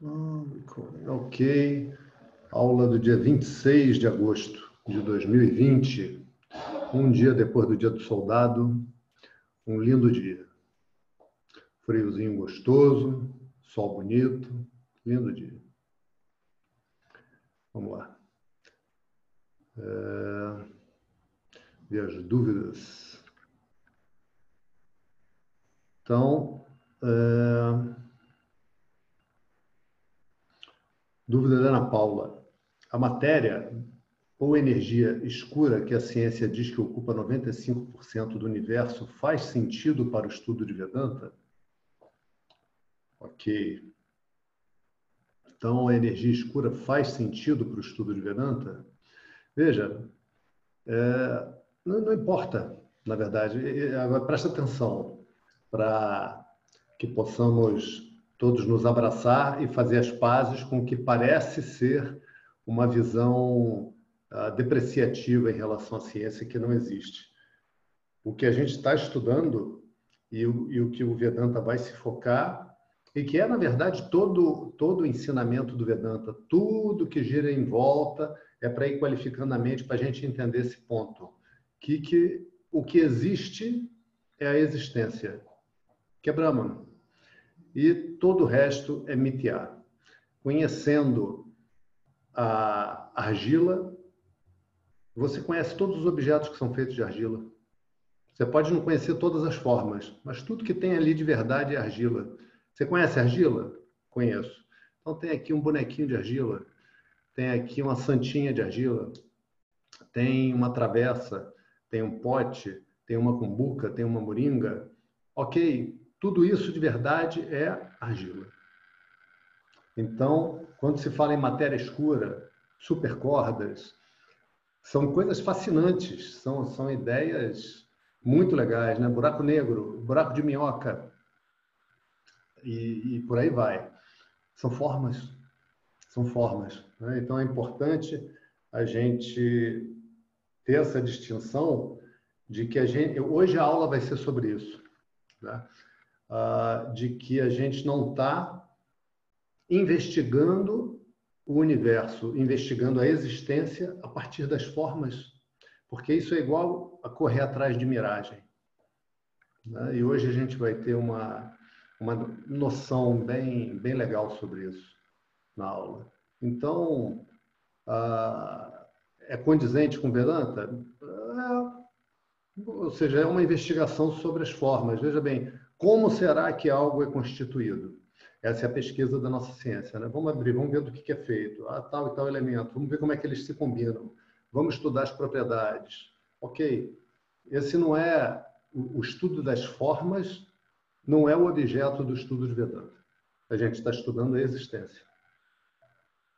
Ok. Aula do dia 26 de agosto de 2020. Um dia depois do dia do soldado. Um lindo dia. Friozinho gostoso, sol bonito, lindo dia. Vamos lá. É... Ver as dúvidas. Então, é... Dúvida da Ana Paula. A matéria ou energia escura que a ciência diz que ocupa 95% do universo faz sentido para o estudo de Vedanta? Ok. Então, a energia escura faz sentido para o estudo de Vedanta? Veja, é, não, não, importa, na verdade. Presta atenção para que possamos todos nos abraçar e fazer as pazes com o que parece ser uma visão uh, depreciativa em relação à ciência que não existe. O que a gente está estudando e o, e o que o Vedanta vai se focar e que é na verdade todo todo o ensinamento do Vedanta, tudo que gira em volta é para ir qualificando a mente para a gente entender esse ponto, que que o que existe é a existência, que é Brahman e todo o resto é mitiar. Conhecendo a argila, você conhece todos os objetos que são feitos de argila. Você pode não conhecer todas as formas, mas tudo que tem ali de verdade é argila. Você conhece argila? Conheço. Então tem aqui um bonequinho de argila, tem aqui uma santinha de argila, tem uma travessa, tem um pote, tem uma cumbuca, tem uma moringa. Ok, tudo isso de verdade é argila. Então, quando se fala em matéria escura, supercordas, são coisas fascinantes, são, são ideias muito legais, né? Buraco negro, buraco de minhoca e, e por aí vai. São formas, são formas. Né? Então é importante a gente ter essa distinção de que a gente hoje a aula vai ser sobre isso. Né? Uh, de que a gente não está investigando o universo, investigando a existência a partir das formas, porque isso é igual a correr atrás de miragem. Né? E hoje a gente vai ter uma, uma noção bem, bem legal sobre isso na aula. Então, uh, é condizente com Vedanta? É, ou seja, é uma investigação sobre as formas. Veja bem, como será que algo é constituído? Essa é a pesquisa da nossa ciência. Né? Vamos abrir, vamos ver do que é feito. Ah, tal e tal elemento. Vamos ver como é que eles se combinam. Vamos estudar as propriedades. Ok. Esse não é o estudo das formas, não é o objeto do estudo de Vedanta. A gente está estudando a existência.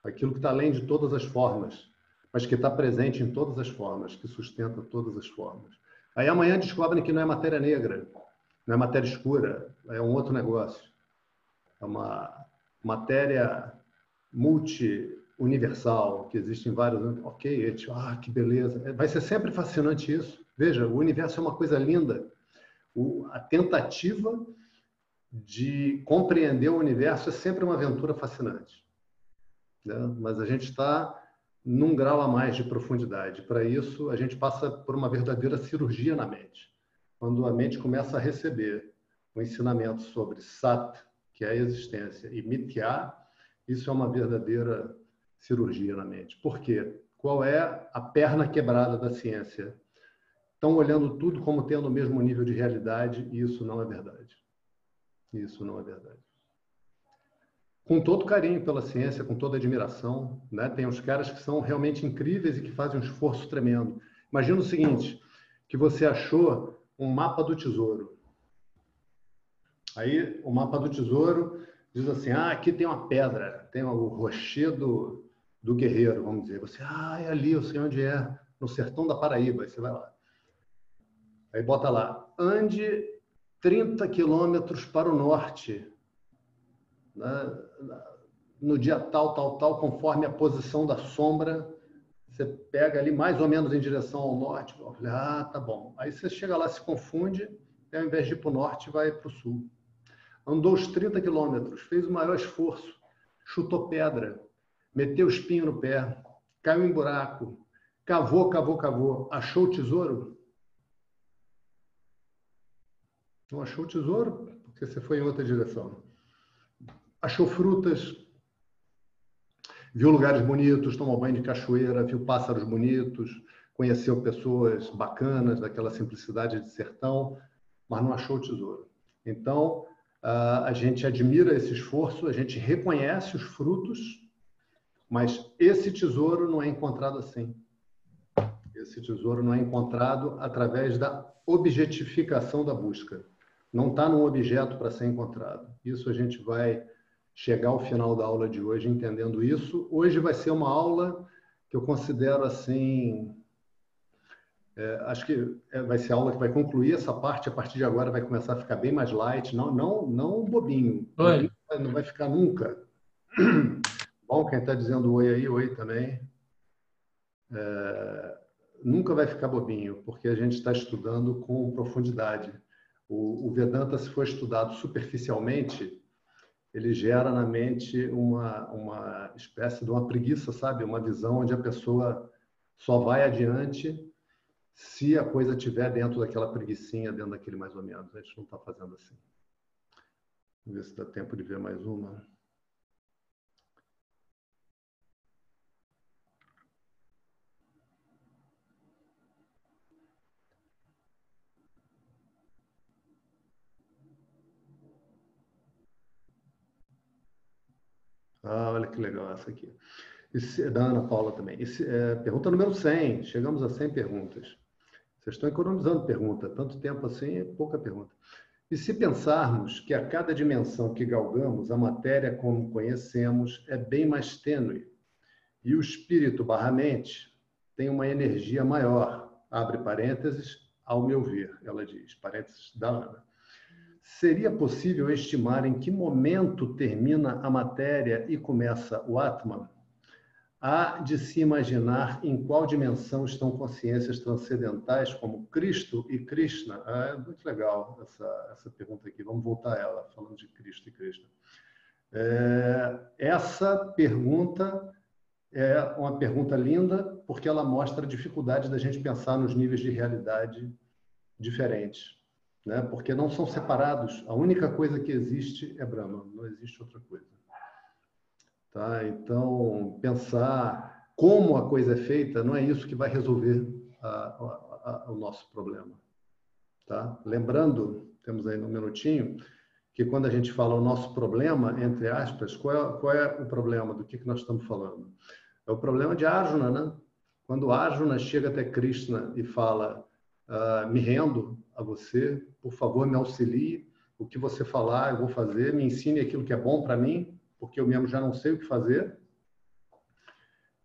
Aquilo que está além de todas as formas, mas que está presente em todas as formas, que sustenta todas as formas. Aí amanhã descobrem que não é matéria negra não é matéria escura, é um outro negócio. É uma matéria multi-universal, que existe em vários. Ok, ah, que beleza. É, vai ser sempre fascinante isso. Veja, o universo é uma coisa linda. O, a tentativa de compreender o universo é sempre uma aventura fascinante. Né? Mas a gente está num grau a mais de profundidade. Para isso, a gente passa por uma verdadeira cirurgia na mente quando a mente começa a receber o ensinamento sobre Sat, que é a existência, e Mithya, isso é uma verdadeira cirurgia na mente. Por quê? Qual é a perna quebrada da ciência? Estão olhando tudo como tendo o mesmo nível de realidade e isso não é verdade. Isso não é verdade. Com todo carinho pela ciência, com toda admiração, né? tem uns caras que são realmente incríveis e que fazem um esforço tremendo. Imagina o seguinte, que você achou um mapa do tesouro. Aí o mapa do tesouro diz assim: ah, aqui tem uma pedra, tem o rochedo do guerreiro, vamos dizer. Você, ah, é ali, eu sei onde é, no sertão da Paraíba. Aí você vai lá. Aí bota lá: ande 30 quilômetros para o norte, né? no dia tal, tal, tal, conforme a posição da sombra você pega ali mais ou menos em direção ao norte. Falei, ah, tá bom. Aí você chega lá, se confunde, e ao invés de ir para o norte, vai para o sul. Andou os 30 quilômetros, fez o maior esforço. chutou pedra, meteu espinho no pé, caiu em buraco, cavou, cavou, cavou, achou o tesouro? Não achou o tesouro porque você foi em outra direção. Achou frutas, viu lugares bonitos, tomou banho de cachoeira, viu pássaros bonitos, conheceu pessoas bacanas daquela simplicidade de sertão, mas não achou o tesouro. Então, a gente admira esse esforço, a gente reconhece os frutos, mas esse tesouro não é encontrado assim. Esse tesouro não é encontrado através da objetificação da busca. Não está num objeto para ser encontrado. Isso a gente vai chegar ao final da aula de hoje entendendo isso. Hoje vai ser uma aula que eu considero assim. É, acho que é, vai ser a aula que vai concluir essa parte. A partir de agora vai começar a ficar bem mais light, não, não, não bobinho. Oi. Não vai ficar nunca. Bom, quem está dizendo oi aí, oi também. É, nunca vai ficar bobinho, porque a gente está estudando com profundidade. O, o Vedanta, se for estudado superficialmente, ele gera na mente uma, uma espécie de uma preguiça, sabe? Uma visão onde a pessoa só vai adiante se a coisa estiver dentro daquela preguiçinha, dentro daquele mais ou menos. A gente não está fazendo assim. Vamos ver se dá tempo de ver mais uma. Ah, olha que legal essa aqui. Esse, da Ana Paula também. Esse, é, pergunta número 100. Chegamos a 100 perguntas. Vocês estão economizando pergunta. Tanto tempo assim é pouca pergunta. E se pensarmos que a cada dimensão que galgamos, a matéria como conhecemos é bem mais tênue e o espírito barra mente tem uma energia maior, abre parênteses, ao meu ver, ela diz, parênteses da Ana. Seria possível estimar em que momento termina a matéria e começa o Atman? Há de se imaginar em qual dimensão estão consciências transcendentais como Cristo e Krishna. Ah, é muito legal essa, essa pergunta aqui. Vamos voltar a ela, falando de Cristo e Krishna. É, essa pergunta é uma pergunta linda porque ela mostra a dificuldade da gente pensar nos níveis de realidade diferentes né? porque não são separados. A única coisa que existe é Brahma, não existe outra coisa. Tá? Então, pensar como a coisa é feita não é isso que vai resolver a, a, a, o nosso problema. Tá? Lembrando, temos aí um minutinho, que quando a gente fala o nosso problema, entre aspas, qual é, qual é o problema? Do que, que nós estamos falando? É o problema de Arjuna, né? Quando Arjuna chega até Krishna e fala, uh, me rendo, a você. Por favor, me auxilie. O que você falar, eu vou fazer. Me ensine aquilo que é bom para mim, porque eu mesmo já não sei o que fazer.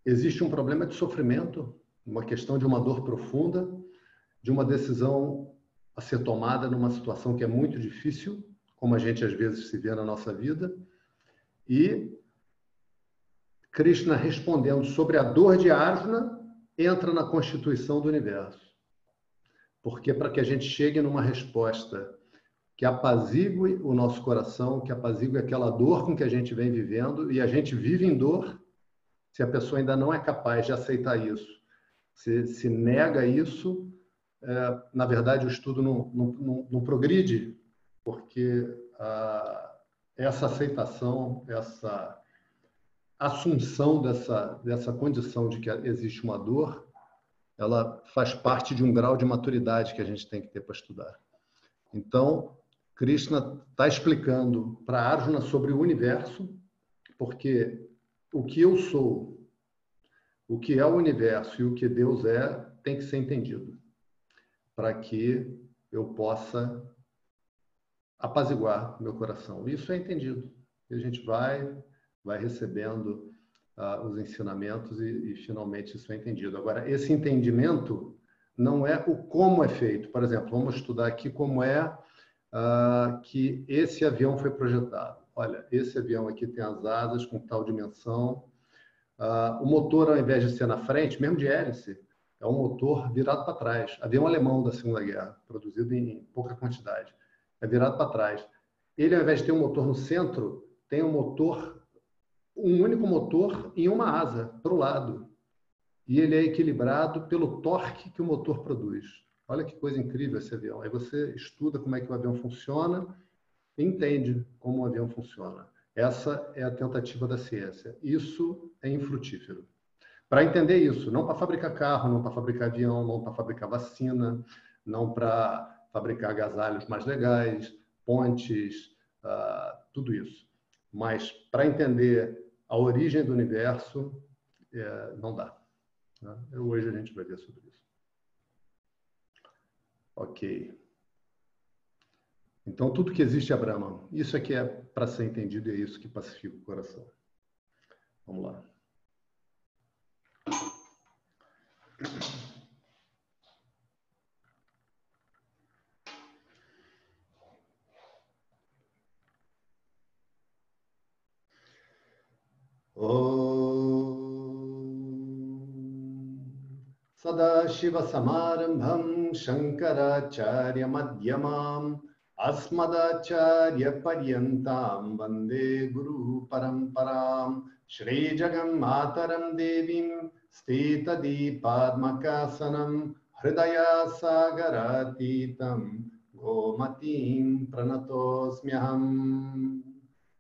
Existe um problema de sofrimento, uma questão de uma dor profunda, de uma decisão a ser tomada numa situação que é muito difícil, como a gente às vezes se vê na nossa vida. E Krishna respondendo sobre a dor de Arjuna entra na constituição do universo porque para que a gente chegue numa resposta que apazigue o nosso coração, que apazigue aquela dor com que a gente vem vivendo, e a gente vive em dor, se a pessoa ainda não é capaz de aceitar isso, se, se nega isso, é, na verdade o estudo não, não, não, não progride, porque a, essa aceitação, essa assunção dessa, dessa condição de que existe uma dor, ela faz parte de um grau de maturidade que a gente tem que ter para estudar. Então, Krishna está explicando para Arjuna sobre o universo, porque o que eu sou, o que é o universo e o que Deus é, tem que ser entendido, para que eu possa apaziguar meu coração. Isso é entendido. E a gente vai, vai recebendo uh, os ensinamentos e, e, finalmente isso é entendido. Agora, esse entendimento não é o como é feito. Por exemplo, vamos estudar aqui como é uh, que esse avião foi projetado. Olha, esse avião aqui tem as asas com tal dimensão. Uh, o motor, ao invés de ser na frente, mesmo de hélice, é um motor virado para trás. Avião alemão da Segunda Guerra, produzido em pouca quantidade. É virado para trás. Ele, ao invés de ter um motor no centro, tem um motor um único motor em uma asa, para o lado. E ele é equilibrado pelo torque que o motor produz. Olha que coisa incrível esse avião. Aí você estuda como é que o avião funciona entende como o avião funciona. Essa é a tentativa da ciência. Isso é infrutífero. Para entender isso, não para fabricar carro, não para fabricar avião, não para fabricar vacina, não para fabricar agasalhos mais legais, pontes, uh, tudo isso. Mas para entender a origem do universo, é, não dá. Né? Hoje a gente vai ver sobre isso. Ok. Então, tudo que existe é Brahman. Isso é que é para ser entendido e é isso que pacifica o coração. Vamos lá. सदाशिवसमारम्भं शङ्कराचार्यमध्यमाम् अस्मदाचार्यपर्यन्तां वंदे गुरुपरम्पराम् श्रीजगन्मातरं देवीं स्थितदीपात्मकासनं हृदयासागरातीतं गोमतीं प्रणतोऽस्म्यहम्।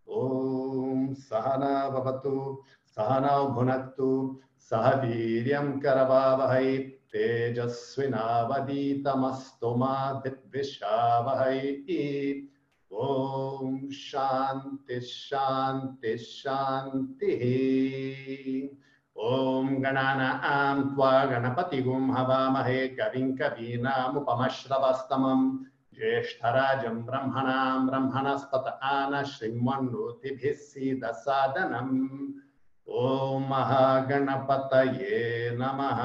ॐ सहना भवतु, सहनौ भुनक्तु, सह वीर्यं करवावहै। तेजस्विनावदीतमस्तु मा दिद्विषावहै ॐ शान्ति शान्ति शान्तिः। ॐ गणानां त्वा गणपतिगुं हवामहे कविं कवीनामुपमश्रवस्तमम्। ज्येष्ठराजं ब्रह्मणां ब्रह्मणस्पत आन श्रीमन्नोतिभिः सीदसादनम्। ॐ महागणपतये नमः।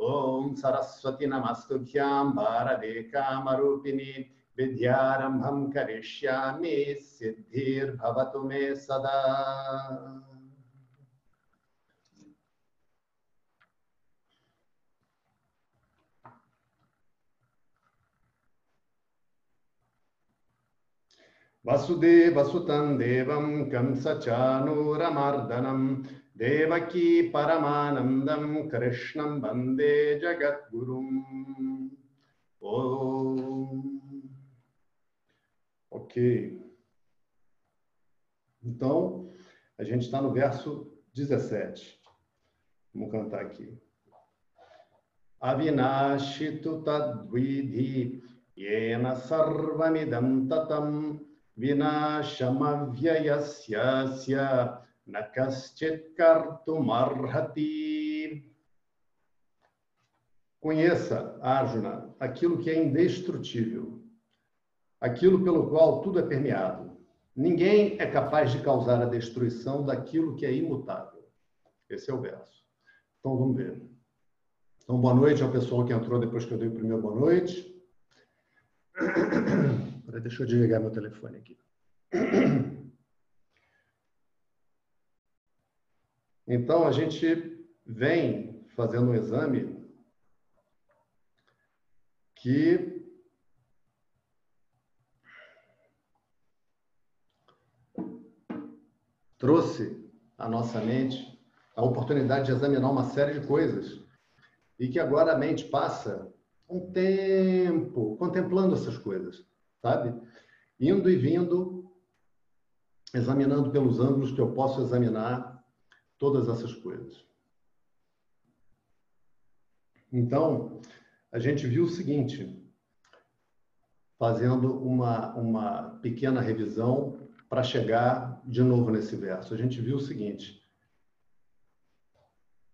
ॐ सरस्वती नमस्तुभ्यां भारते कामरूपिणी विद्यारम्भं करिष्यामि सिद्धिर्भवतु मे सदा। वसुदेवसुतं देवं कंसचानूरमर्दनं देवकी परमानन्दं कृष्णं वन्दे जगद्गुरुम् ॐ Ok. Então, a gente está no verso 17. Vamos cantar aqui. Avinashitu tadvidhi yena sarvamidam tatam nakaschit kartumarhati. Conheça, Arjuna, aquilo que é indestrutível aquilo pelo qual tudo é permeado. Ninguém é capaz de causar a destruição daquilo que é imutável. Esse é o verso. Então vamos ver. Então, boa noite ao pessoal que entrou depois que eu dei o primeiro boa noite. Deixa eu desligar meu telefone aqui. Então, a gente vem fazendo um exame que trouxe à nossa mente a oportunidade de examinar uma série de coisas e que agora a mente passa um tempo contemplando essas coisas, sabe? Indo e vindo, examinando pelos ângulos que eu posso examinar todas essas coisas. Então, a gente viu o seguinte, fazendo uma, uma pequena revisão para chegar de novo nesse verso. A gente viu o seguinte: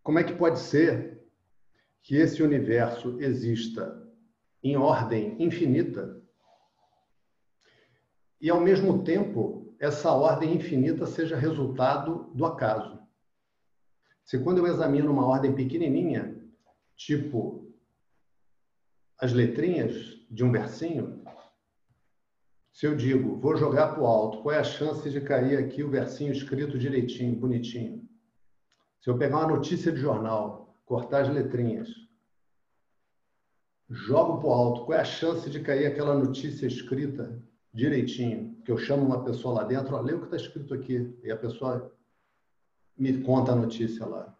como é que pode ser que esse universo exista em ordem infinita e, ao mesmo tempo, essa ordem infinita seja resultado do acaso? Se quando eu examino uma ordem pequenininha, tipo as letrinhas de um versinho, se eu digo, vou jogar para o alto, qual é a chance de cair aqui o versinho escrito direitinho, bonitinho? Se eu pegar uma notícia de jornal, cortar as letrinhas, jogo para o alto, qual é a chance de cair aquela notícia escrita direitinho, que eu chamo uma pessoa lá dentro, ó, lê o que está escrito aqui, e a pessoa me conta a notícia lá.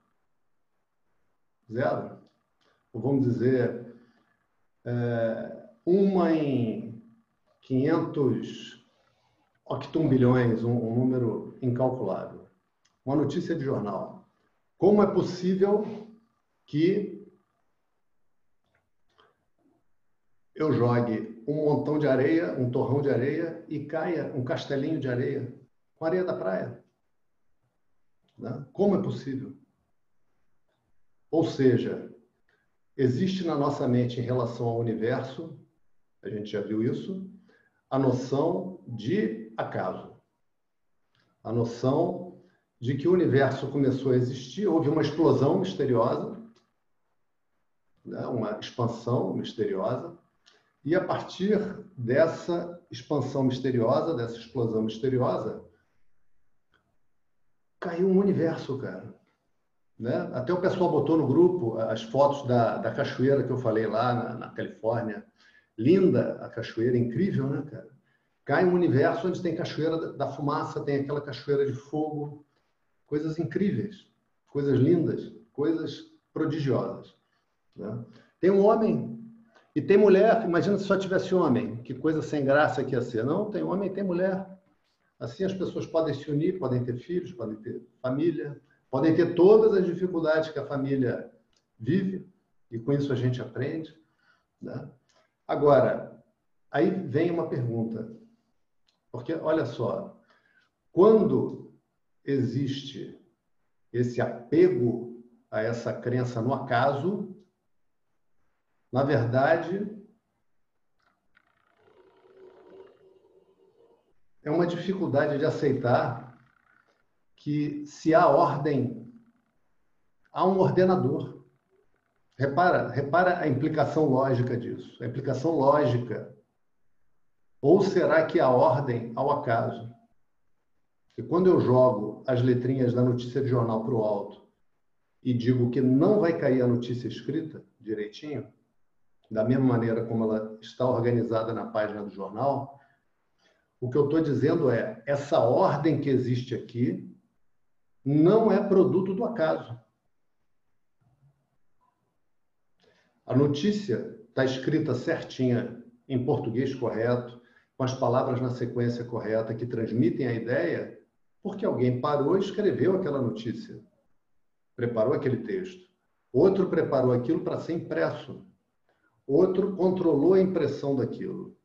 Zero. Ou vamos dizer, é, uma em 500 octumbilhões, um, um número incalculável. Uma notícia de jornal. Como é possível que eu jogue um montão de areia, um torrão de areia e caia um castelinho de areia com areia da praia. Né? Como é possível? Ou seja, existe na nossa mente em relação ao universo, a gente já viu isso, a noção de acaso. A noção de que o universo começou a existir, houve uma explosão misteriosa, né? uma expansão misteriosa, e a partir dessa expansão misteriosa, dessa explosão misteriosa, caiu um universo, cara. Né? Até o pessoal botou no grupo as fotos da, da cachoeira que eu falei lá na, na Califórnia. Linda a cachoeira, incrível, né, cara? Cai um universo onde tem cachoeira da fumaça, tem aquela cachoeira de fogo, coisas incríveis, coisas lindas, coisas prodigiosas. Né? Tem um homem e tem mulher, imagina se só tivesse homem, que coisa sem graça que ia ser. Não, tem homem e tem mulher. Assim as pessoas podem se unir, podem ter filhos, podem ter família, podem ter todas as dificuldades que a família vive, e com isso a gente aprende. Né? Agora, aí vem uma pergunta, porque olha só, quando existe esse apego a essa crença no acaso, na verdade, é uma dificuldade de aceitar que se há ordem, há um ordenador. Repara, repara a implicação lógica disso, a implicação lógica. Ou será que há ordem ao acaso? E quando eu jogo as letrinhas da notícia de jornal para o alto e digo que não vai cair a notícia escrita direitinho, da mesma maneira como ela está organizada na página do jornal, o que eu estou dizendo é: essa ordem que existe aqui não é produto do acaso. A notícia está escrita certinha, em português correto, com as palavras na sequência correta que transmitem a ideia, porque alguém parou e escreveu aquela notícia, preparou aquele texto. Outro preparou aquilo para ser impresso outro controlou a impressão daquilo.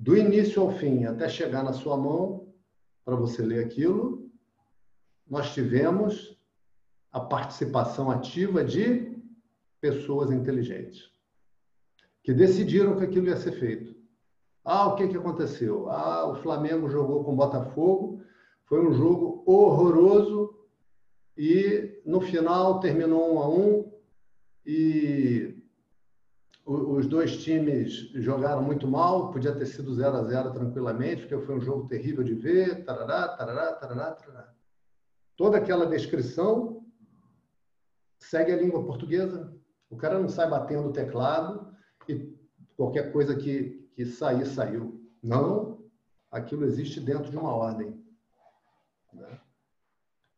Do início ao fim, até chegar na sua mão, para você ler aquilo, nós tivemos a participação ativa de pessoas inteligentes que decidiram que aquilo ia ser feito. Ah, o que, que aconteceu? Ah, o Flamengo jogou com o Botafogo, foi um jogo horroroso e no final terminou um a um e os dois times jogaram muito mal, podia ter sido 0 a 0 tranquilamente, porque foi um jogo terrível de ver, tarará, tarará, tarará, tarará. Toda aquela descrição segue a língua portuguesa. O cara não sai batendo o teclado e qualquer coisa que, que sair, saiu. Não, aquilo existe dentro de uma ordem. Né?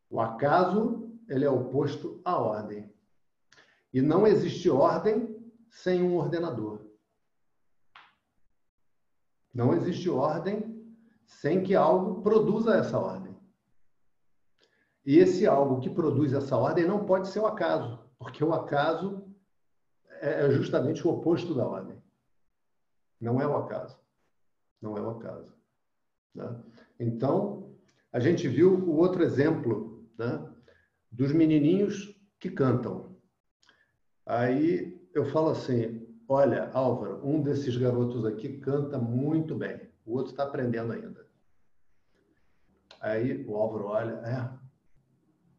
O acaso, ele é oposto à ordem. E não existe ordem sem um ordenador. Não existe ordem sem que algo produza essa ordem. E esse algo que produz essa ordem não pode ser o acaso, porque o acaso é, é justamente o oposto da ordem. Não é o acaso. Não é o acaso. Né? Então, a gente viu o outro exemplo né? dos menininhos que cantam. Aí eu falo assim: olha, Álvaro, um desses garotos aqui canta muito bem, o outro está aprendendo ainda. Aí o Álvaro olha, é.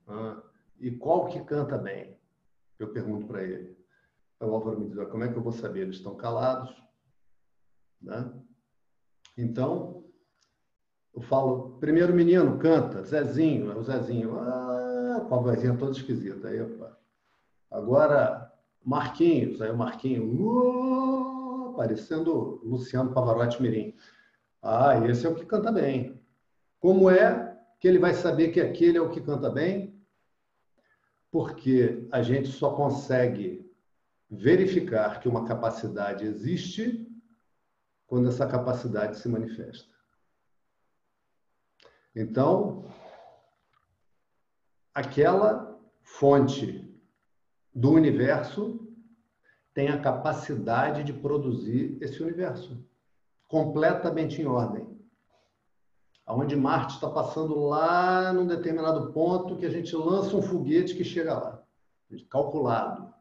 Ah, e qual que canta bem? Eu pergunto para ele. Aí o Álvaro me diz: como é que eu vou saber? Eles estão calados. Né? Então, eu falo, primeiro menino, canta, Zezinho, é o Zezinho, ah, com a vozinha toda esquisita. Aí, opa. Agora, Marquinhos, aí o Marquinhos, parecendo Luciano Pavarotti Mirim. Ah, esse é o que canta bem. Como é que ele vai saber que aquele é o que canta bem? Porque a gente só consegue verificar que uma capacidade existe quando essa capacidade se manifesta. Então, aquela fonte do universo tem a capacidade de produzir esse universo completamente em ordem. Onde Marte está passando lá num determinado ponto que a gente lança um foguete que chega lá, calculado.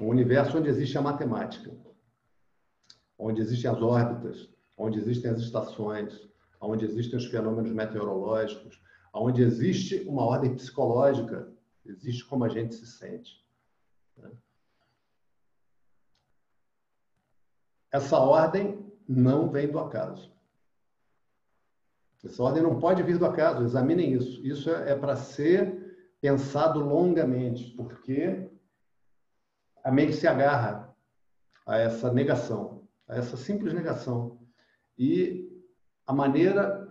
Um universo onde existe a matemática, onde existem as órbitas, onde existem as estações, onde existem os fenômenos meteorológicos, onde existe uma ordem psicológica, existe como a gente se sente. Né? Essa ordem não vem do acaso. Essa ordem não pode vir do acaso, examinem isso. Isso é, é para ser pensado longamente, porque a mente se agarra a essa negação, a essa simples negação. E a maneira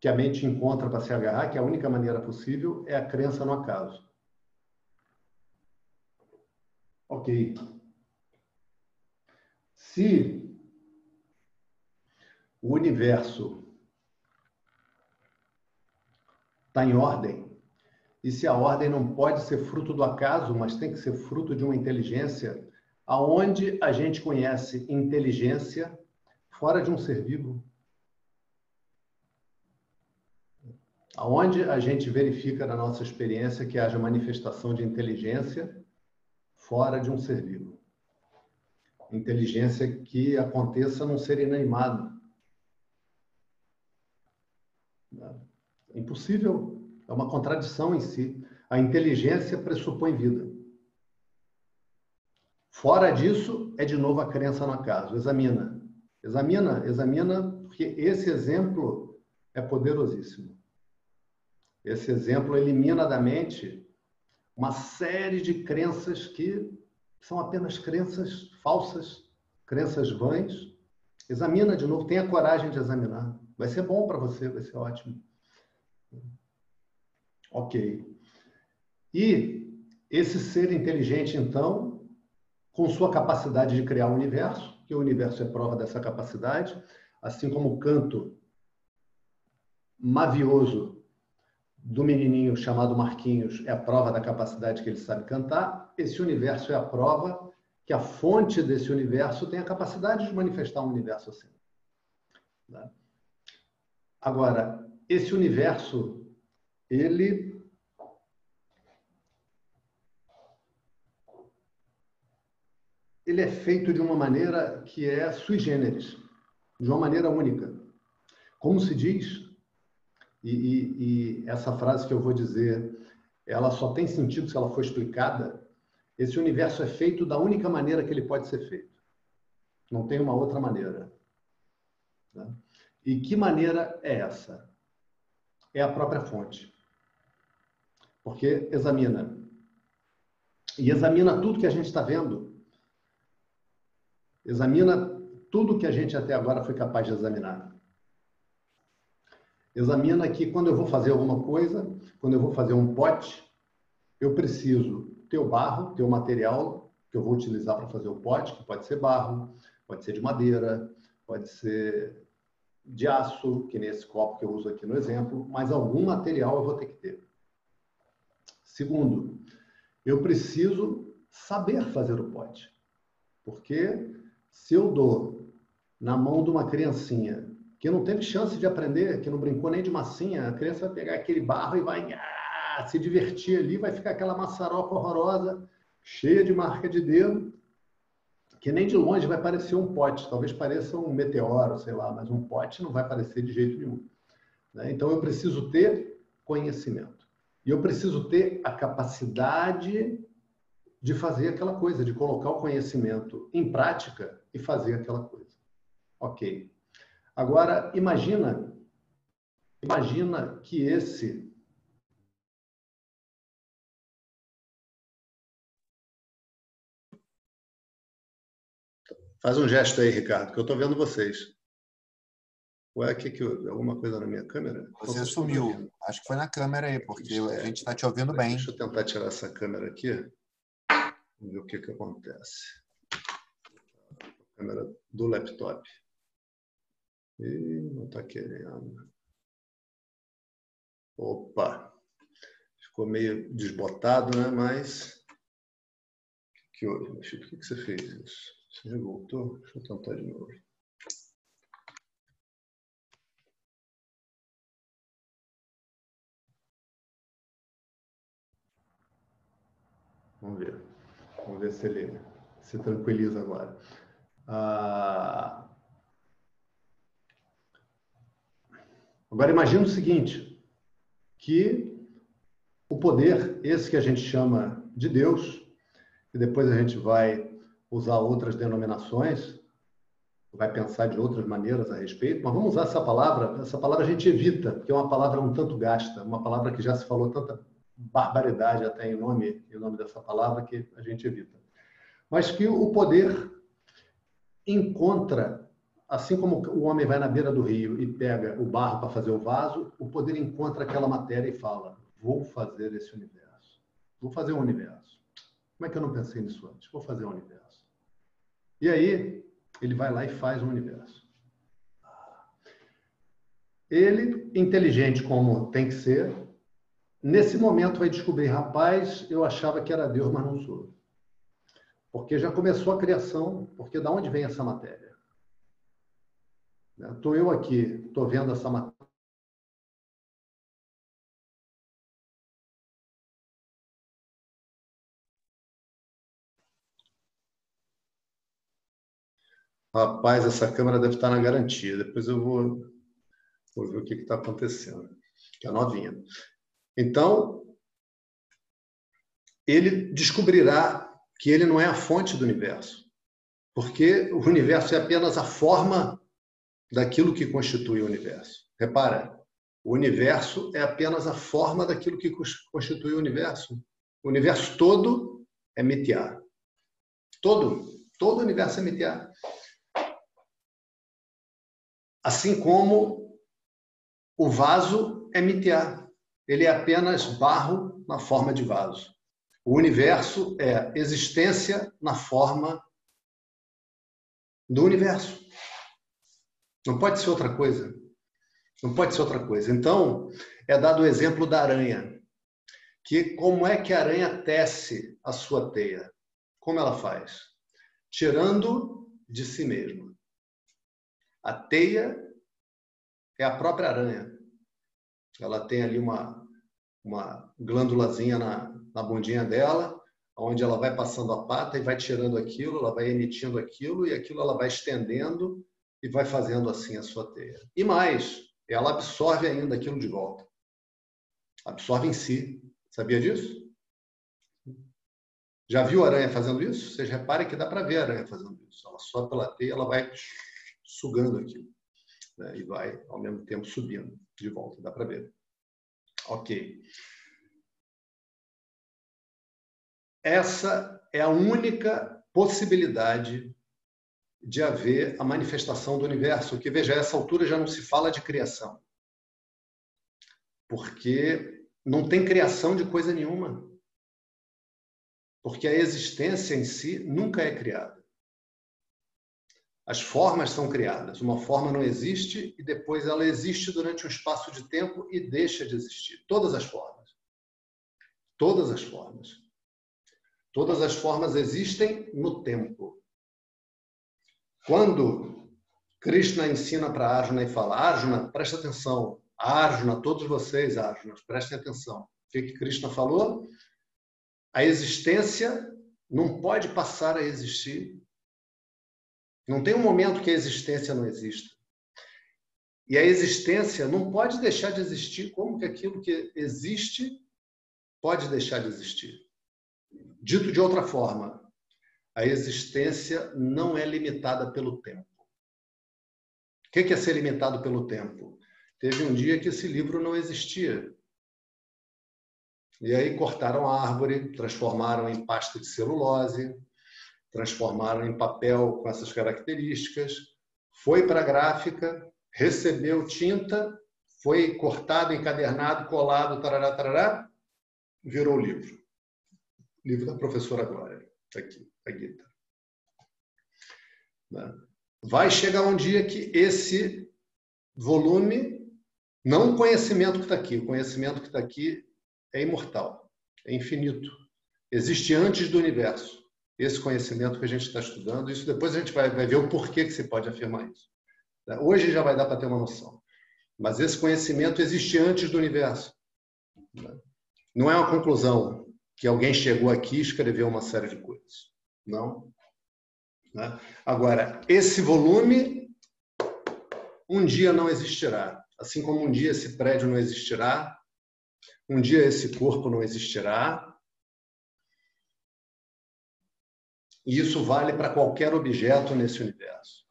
que a mente encontra para se agarrar, que a única maneira possível, é a crença no acaso. Ok. Se o universo está em ordem, e se a ordem não pode ser fruto do acaso, mas tem que ser fruto de uma inteligência, aonde a gente conhece inteligência fora de um ser vivo? Aonde a gente verifica na nossa experiência que haja manifestação de inteligência fora de um ser vivo? inteligência que aconteça num ser inanimado. É impossível, é uma contradição em si. A inteligência pressupõe vida. Fora disso, é de novo a crença no acaso. Examina. Examina, examina, porque esse exemplo é poderosíssimo. Esse exemplo elimina da mente uma série de crenças que são apenas crenças falsas, crenças vãs. Examina de novo, tenha coragem de examinar. Vai ser bom para você, vai ser ótimo. Ok. E esse ser inteligente, então, com sua capacidade de criar o universo, que o universo é prova dessa capacidade, assim como o canto mavioso do menininho chamado Marquinhos é a prova da capacidade que ele sabe cantar, esse universo é a prova que a fonte desse universo tem a capacidade de manifestar um universo assim. Né? Agora, esse universo, ele ele é feito de uma maneira que é sui generis, de uma maneira única. Como se diz, e, e, e, essa frase que eu vou dizer, ela só tem sentido se ela for explicada. Esse universo é feito da única maneira que ele pode ser feito. Não tem uma outra maneira. Né? E que maneira é essa? É a própria fonte. Porque examina. E examina tudo que a gente está vendo. Examina tudo que a gente até agora foi capaz de examinar. Examina que quando eu vou fazer alguma coisa, quando eu vou fazer um pote, eu preciso ter o barro, ter o material que eu vou utilizar para fazer o pote, que pode ser barro, pode ser de madeira, pode ser de aço, que nesse copo que eu uso aqui no exemplo, mas algum material eu vou ter que ter. Segundo, eu preciso saber fazer o pote. Porque se eu dou na mão de uma criancinha que não teve chance de aprender, que não brincou nem de massinha, a criança vai pegar aquele barro e vai ah, se divertir ali, vai ficar aquela maçaroca horrorosa, cheia de marca de dedo, que nem de longe vai parecer um pote, talvez pareça um meteoro, sei lá, mas um pote não vai parecer de jeito nenhum. Né? Então eu preciso ter conhecimento. E eu preciso ter a capacidade de fazer aquela coisa, de colocar o conhecimento em prática e fazer aquela coisa. Ok. Agora, imagina, imagina que esse Faz um gesto aí, Ricardo, que eu estou vendo vocês. Ué, o que, que? Alguma coisa na minha câmera? Você sumiu. Acho que foi na câmera aí, porque a gente está te ouvindo bem. Deixa eu tentar tirar essa câmera aqui. Vamos ver o que, que acontece. A câmera do laptop. Não está querendo. Opa! Ficou meio desbotado, né? Mas. Que houve, filho? Por que, você fez isso? Você voltou? Deixa eu tentar de novo. Vamos ver. Vamos ver se ele se tranquiliza agora. Ah... Agora imagine o seguinte, que o poder, esse que a gente chama de Deus, e depois a gente vai usar outras denominações, vai pensar de outras maneiras a respeito, mas vamos usar essa palavra, essa palavra a gente evita, porque é uma palavra um tanto gasta, uma palavra que já se falou tanta barbaridade até em nome, em nome dessa palavra que a gente evita. Mas que o poder encontra, assim como o homem vai na beira do rio e pega o barro para fazer o vaso, o poder encontra aquela matéria e fala: vou fazer esse universo. Vou fazer um universo. Como é que eu não pensei nisso antes? Vou fazer um universo. E aí, ele vai lá e faz um universo. Ele, inteligente como tem que ser, Nesse momento vai descobrir, rapaz, eu achava que era Deus, mas não sou. Porque já começou a criação, porque da onde vem essa matéria? Estou eu aqui, estou vendo essa matéria. Rapaz, essa câmera deve estar na garantia. Depois eu vou, vou ver o que está acontecendo. Que é novinha. Então, ele descobrirá que ele não é a fonte do universo, porque o universo é apenas a forma daquilo que constitui o universo. Repara, o universo é apenas a forma daquilo que constitui o universo. O universo todo é mitiar. Todo, todo o universo é mitiar. Assim como o vaso é mitiar ele é apenas barro na forma de vaso. O universo é existência na forma do universo. Não pode ser outra coisa. Não pode ser outra coisa. Então, é dado o exemplo da aranha. Que como é que a aranha tece a sua teia? Como ela faz? Tirando de si mesma. A teia é a própria aranha. Ela tem ali uma, uma glândulazinha na, na bundinha dela, onde ela vai passando a pata e vai tirando aquilo, ela vai emitindo aquilo e aquilo ela vai estendendo e vai fazendo assim a sua teia. E mais, ela absorve ainda aquilo de volta. Absorve em si. Sabia disso? Já viu a aranha fazendo isso? Vocês reparem que dá para ver a aranha fazendo isso. Ela sobe pela teia, ela vai sugando aquilo. Né? E vai, ao mesmo tempo, subindo de volta. Dá para ver. Ok. Essa é a única possibilidade de haver a manifestação do universo, que veja, a essa altura já não se fala de criação. Porque não tem criação de coisa nenhuma. Porque a existência em si nunca é criada. As formas são criadas. Uma forma não existe e depois ela existe durante um espaço de tempo e deixa de existir. Todas as formas. Todas as formas. Todas as formas existem no tempo. Quando Krishna ensina para Arjuna e fala: Arjuna, presta atenção. Arjuna, todos vocês, Arjuna, prestem atenção. O que, Krishna falou? A existência não pode passar a existir não tem um momento que a existência não exista. E a existência não pode deixar de existir como que aquilo que existe pode deixar de existir. Dito de outra forma, a existência não é limitada pelo tempo. O que é ser limitado pelo tempo? Teve um dia que esse livro não existia. E aí cortaram a árvore, transformaram em pasta de celulose, transformaram em papel com essas características, foi para a gráfica, recebeu tinta, foi cortado, encadernado, colado, tarará, tarará, virou livro. Livro da professora Glória. Está aqui, a Gita. Né? Vai chegar um dia que esse volume, não o conhecimento que está aqui, o conhecimento que está aqui é imortal, é infinito. Existe antes do universo. Esse conhecimento que a gente está estudando, isso depois a gente vai, vai ver o porquê que se pode afirmar isso. Hoje já vai dar para ter uma noção. Mas esse conhecimento existe antes do universo. Não é uma conclusão que alguém chegou aqui e escreveu uma série de coisas. Não. Né? Agora, esse volume um dia não existirá. Assim como um dia esse prédio não existirá, um dia esse corpo não existirá. E isso vale para qualquer objeto nesse universo.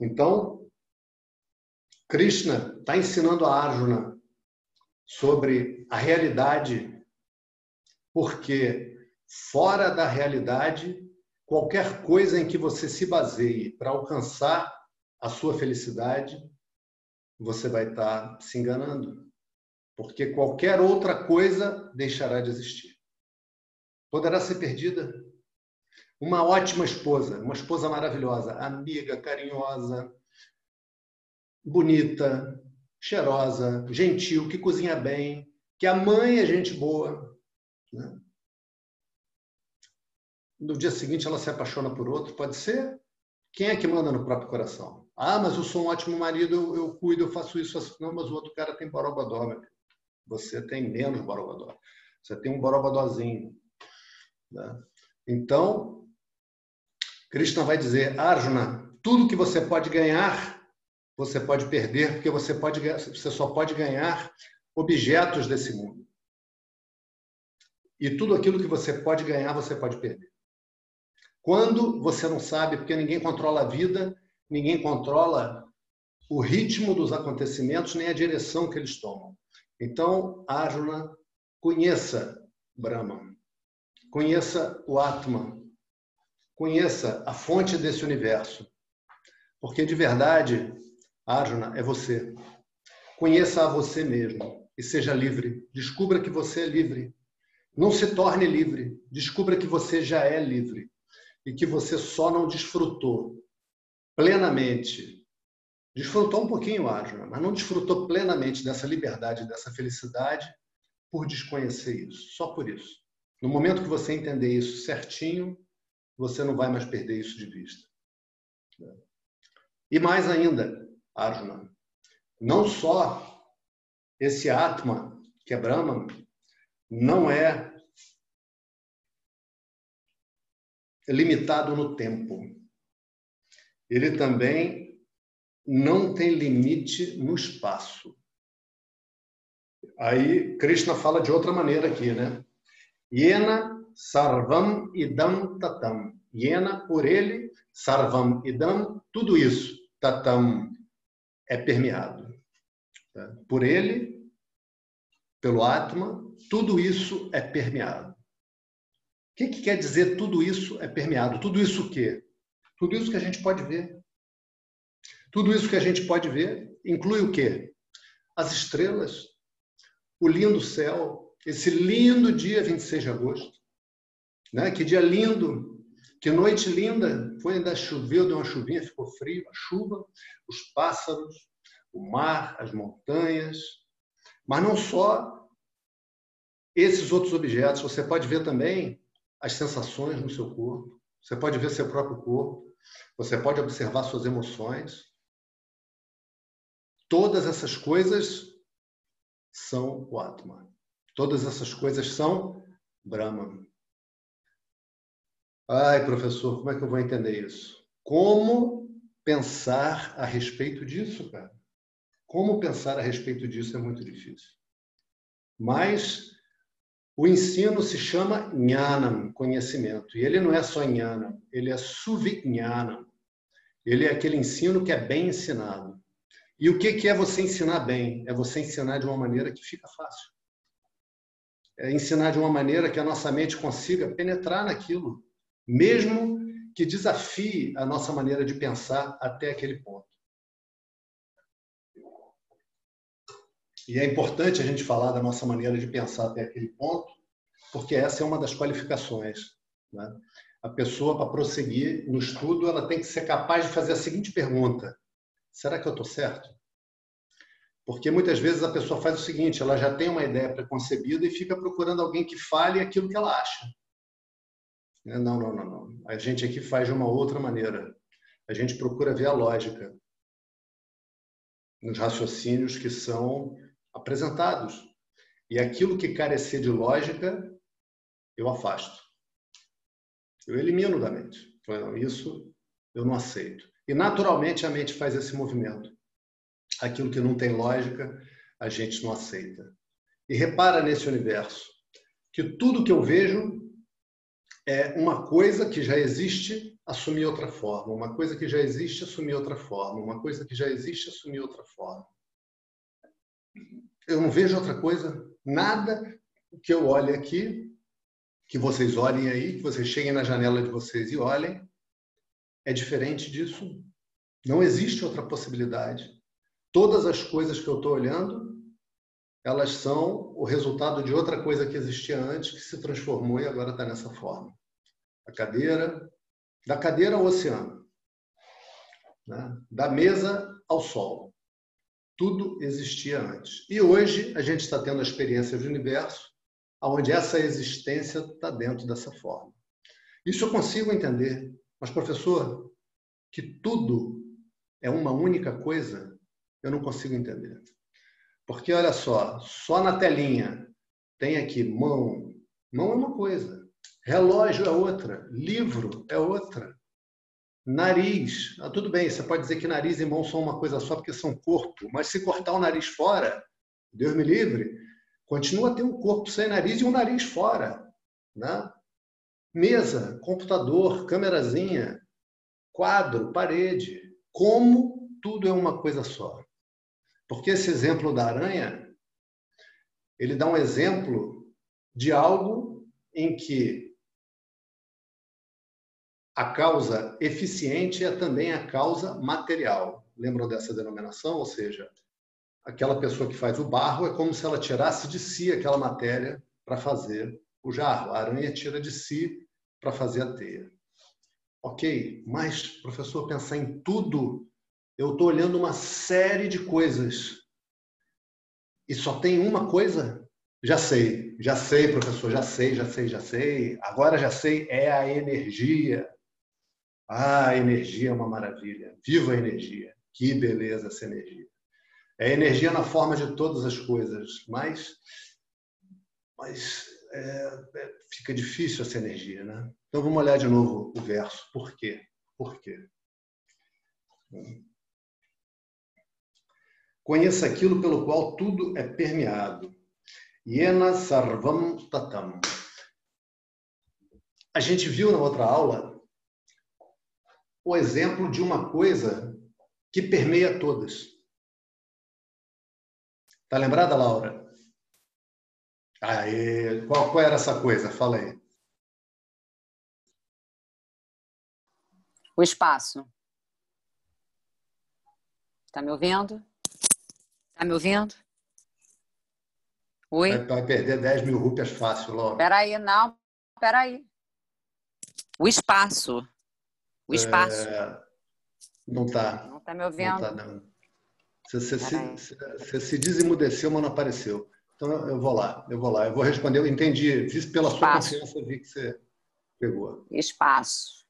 Então, Krishna está ensinando a Arjuna sobre a realidade, porque fora da realidade qualquer coisa em que você se baseie para alcançar a sua felicidade, você vai estar tá se enganando. Porque qualquer outra coisa deixará de existir. Poderá ser perdida. Uma ótima esposa, uma esposa maravilhosa, amiga, carinhosa, bonita, cheirosa, gentil, que cozinha bem, que a mãe é gente boa. Né? no dia seguinte ela se apaixona por outro, pode ser? Quem é que manda no próprio coração? Ah, mas eu sou um ótimo marido, eu, eu cuido, eu faço isso, faço... Não, mas o outro cara tem borogodó, meu Você tem menos borogodó. Você tem um borogodózinho. Né? Então, Krishna vai dizer, Arjuna, tudo que você pode ganhar, você pode perder, porque você, pode, você só pode ganhar objetos desse mundo. E tudo aquilo que você pode ganhar, você pode perder. Quando você não sabe, porque ninguém controla a vida, ninguém controla o ritmo dos acontecimentos, nem a direção que eles tomam. Então, Arjuna, conheça Brahma, conheça o Atma, conheça a fonte desse universo. Porque de verdade, Arjuna é você. Conheça a você mesmo e seja livre. Descubra que você é livre. Não se torne livre. Descubra que você já é livre e que você só não desfrutou plenamente. Desfrutou um pouquinho, acho, mas não desfrutou plenamente dessa liberdade, dessa felicidade por desconhecer isso, só por isso. No momento que você entender isso certinho, você não vai mais perder isso de vista. E mais ainda, Arjuna, não só esse Atma, que é Brahman, não é limitado no tempo. Ele também não tem limite no espaço. Aí Krishna fala de outra maneira aqui, né? Yena sarvam idam tatam. Yena, por ele, sarvam idam, tudo isso, tatam, é permeado. Tá? Por ele, pelo Atma, tudo isso é permeado que, que quer dizer tudo isso é permeado? Tudo isso o quê? Tudo isso que a gente pode ver. Tudo isso que a gente pode ver inclui o quê? As estrelas, o lindo céu, esse lindo dia 26 de agosto. Né? Que dia lindo, que noite linda. Foi ainda choveu, deu uma chuvinha, ficou frio, a chuva, os pássaros, o mar, as montanhas. Mas não só esses outros objetos, você pode ver também as sensações no seu corpo, você pode ver seu próprio corpo, você pode observar suas emoções. Todas essas coisas são o Atma. Todas essas coisas são Brahman. Ai, professor, como é que eu vou entender isso? Como pensar a respeito disso, cara? Como pensar a respeito disso é muito difícil. Mas o ensino se chama Jnanam, conhecimento. E ele não é só Jnanam, ele é Suvijnanam. Ele é aquele ensino que é bem ensinado. E o que é você ensinar bem? É você ensinar de uma maneira que fica fácil. É ensinar de uma maneira que a nossa mente consiga penetrar naquilo, mesmo que desafie a nossa maneira de pensar até aquele ponto. E é importante a gente falar da nossa maneira de pensar até aquele ponto, porque essa é uma das qualificações. Né? A pessoa, para prosseguir no estudo, ela tem que ser capaz de fazer a seguinte pergunta: será que eu estou certo? Porque muitas vezes a pessoa faz o seguinte: ela já tem uma ideia preconcebida e fica procurando alguém que fale aquilo que ela acha. Não, não, não, não. A gente aqui faz de uma outra maneira. A gente procura ver a lógica nos raciocínios que são apresentados. E aquilo que carecer de lógica, eu afasto. Eu elimino da mente. Isso eu não aceito. E naturalmente a mente faz esse movimento. Aquilo que não tem lógica, a gente não aceita. E repara nesse universo que tudo que eu vejo é uma coisa que já existe, assumir outra forma. Uma coisa que já existe, assumir outra forma. Uma coisa que já existe, assumir outra forma eu não vejo outra coisa, nada que eu olhe aqui, que vocês olhem aí, que vocês cheguem na janela de vocês e olhem, é diferente disso. Não existe outra possibilidade. Todas as coisas que eu estou olhando, elas são o resultado de outra coisa que existia antes, que se transformou e agora está nessa forma. A cadeira, da cadeira ao oceano, né? da mesa ao sol. Tudo existia antes. E hoje a gente está tendo a experiência do universo, onde essa existência está dentro dessa forma. Isso eu consigo entender. Mas, professor, que tudo é uma única coisa, eu não consigo entender. Porque, olha só, só na telinha tem aqui mão. Mão é uma coisa, relógio é outra, livro é outra. Nariz, ah, tudo bem, você pode dizer que nariz e mão são uma coisa só porque são corpo, mas se cortar o nariz fora, Deus me livre, continua a ter um corpo sem nariz e um nariz fora. Né? Mesa, computador, câmerazinha, quadro, parede, como tudo é uma coisa só. Porque esse exemplo da aranha, ele dá um exemplo de algo em que a causa eficiente é também a causa material. Lembram dessa denominação? Ou seja, aquela pessoa que faz o barro é como se ela tirasse de si aquela matéria para fazer o jarro. A aranha tira de si para fazer a teia. Ok, mas, professor, pensar em tudo, eu estou olhando uma série de coisas e só tem uma coisa? Já sei, já sei, professor, já sei, já sei, já sei. Agora já sei, é a energia. Ah, a energia é uma maravilha. Viva a energia. Que beleza essa energia. É energia na forma de todas as coisas, mas, mas é, é, fica difícil essa energia, né? Então vamos olhar de novo o verso. Por quê? Por quê? Conheça aquilo pelo qual tudo é permeado. Yena sarvam tatam. A gente viu na outra aula o exemplo de uma coisa que permeia todas. Tá lembrada, Laura? Aí, qual, qual era essa coisa? Fala aí. O espaço. Está me ouvindo? Está me ouvindo? Oi? Vai, vai perder 10 mil rupias fácil, Laura. Peraí, não. Peraí. O espaço. O espaço. É... Não está. Não está me ouvindo? Não está, não. Você, você, se, você se desemudeceu, mas não apareceu. Então eu vou lá, eu vou lá. Eu vou responder. Eu entendi, fiz pela espaço. sua confiança, vi que você pegou. Espaço.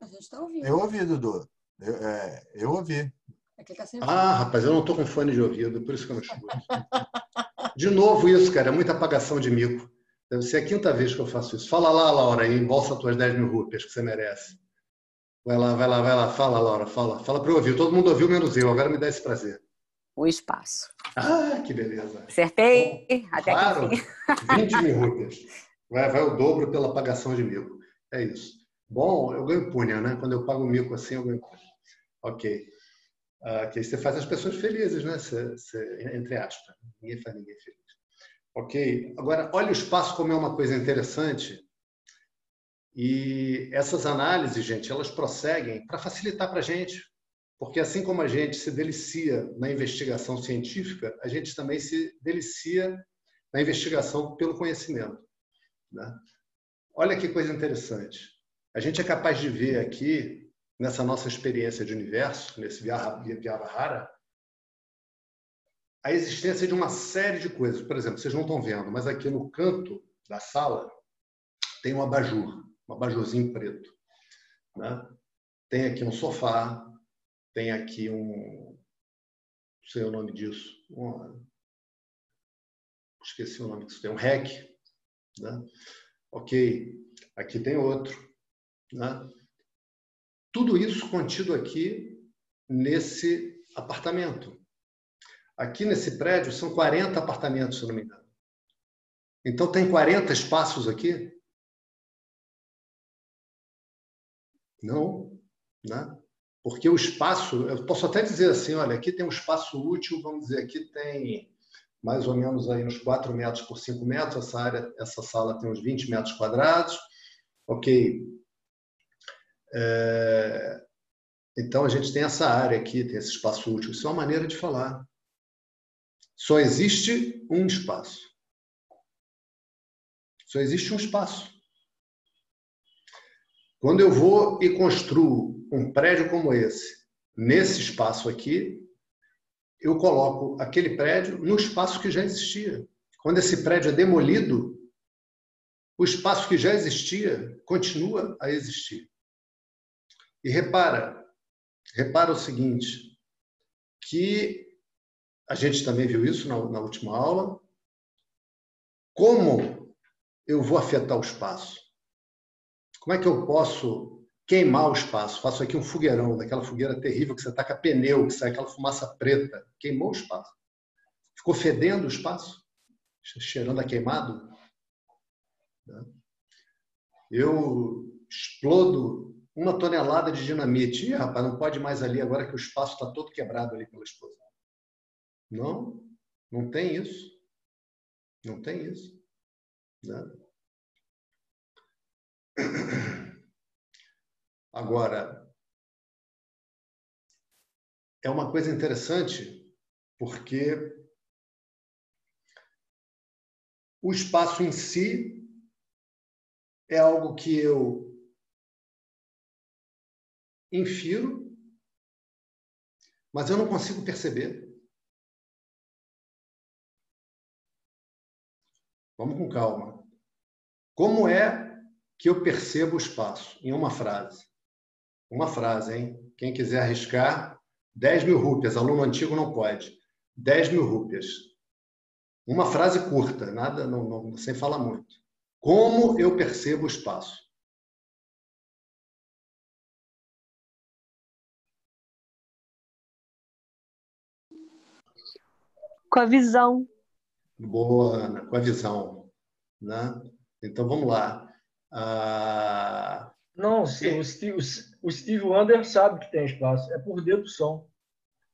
A gente está ouvindo. Eu ouvi, Dudu. Eu, é, eu ouvi. É tá ah, rapaz, eu não estou com fone de ouvido, por isso que eu não escuto. De novo isso, cara, é muita apagação de mico. Deve ser a quinta vez que eu faço isso. Fala lá, Laura, e embolsa tuas 10 mil rupias que você merece. Vai lá, vai lá, vai lá. Fala, Laura, fala. Fala para eu ouvir. Todo mundo ouviu, menos eu. Agora me dá esse prazer. O espaço. Ah, que beleza. Acertei. Bom, Até claro, que 20 mil rupias. Vai, vai o dobro pela pagação de mico. É isso. Bom, eu ganho punha, né? Quando eu pago mico assim, eu ganho punha. Ok. Uh, que aí você faz as pessoas felizes, né? Você, você, entre aspas. Ninguém faz ninguém feliz. Ok? Agora, olha o espaço como é uma coisa interessante. E essas análises, gente, elas prosseguem para facilitar para a gente. Porque assim como a gente se delicia na investigação científica, a gente também se delicia na investigação pelo conhecimento. Né? Olha que coisa interessante. A gente é capaz de ver aqui, nessa nossa experiência de universo, nesse Vyavahara, a existência de uma série de coisas. Por exemplo, vocês não estão vendo, mas aqui no canto da sala tem um abajur, um abajurzinho preto. Né? Tem aqui um sofá, tem aqui um. Não sei o nome disso. Um, esqueci o nome disso. Tem um REC. Né? Ok. Aqui tem outro. Né? Tudo isso contido aqui nesse apartamento. Aqui nesse prédio são 40 apartamentos, se não me engano. Então tem 40 espaços aqui? Não, né? Porque o espaço, eu posso até dizer assim, olha, aqui tem um espaço útil, vamos dizer, aqui tem mais ou menos aí uns 4 metros por 5 metros, essa área, essa sala tem uns 20 metros quadrados, ok. É... Então a gente tem essa área aqui, tem esse espaço útil. Isso é uma maneira de falar. Só existe um espaço. Só existe um espaço. Quando eu vou e construo um prédio como esse, nesse espaço aqui, eu coloco aquele prédio no espaço que já existia. Quando esse prédio é demolido, o espaço que já existia continua a existir. E repara, repara o seguinte, que a gente também viu isso na, na última aula. Como eu vou afetar o espaço? Como é que eu posso queimar o espaço? Faço aqui um fogueirão, daquela fogueira terrível que você taca pneu, que sai aquela fumaça preta. Queimou o espaço. Ficou fedendo o espaço? Cheirando a queimado? Eu explodo uma tonelada de dinamite. Ih, rapaz, não pode mais ali agora que o espaço está todo quebrado ali pela explosão. Não, não tem isso. Não tem isso. Né? Agora, é uma coisa interessante porque o espaço em si é algo que eu infiro, mas eu não consigo perceber. Vamos com calma. Como é que eu percebo o espaço? Em uma frase. Uma frase, hein? Quem quiser arriscar, 10 mil rúpias. Aluno antigo não pode. 10 mil rúpias. Uma frase curta, nada, não, não, sem falar muito. Como eu percebo o espaço? Com a visão. Boa, Ana, com a visão. Né? Então, vamos lá. Ah... Não, o Steve, o Steve Wonder sabe que tem espaço, é por dedução.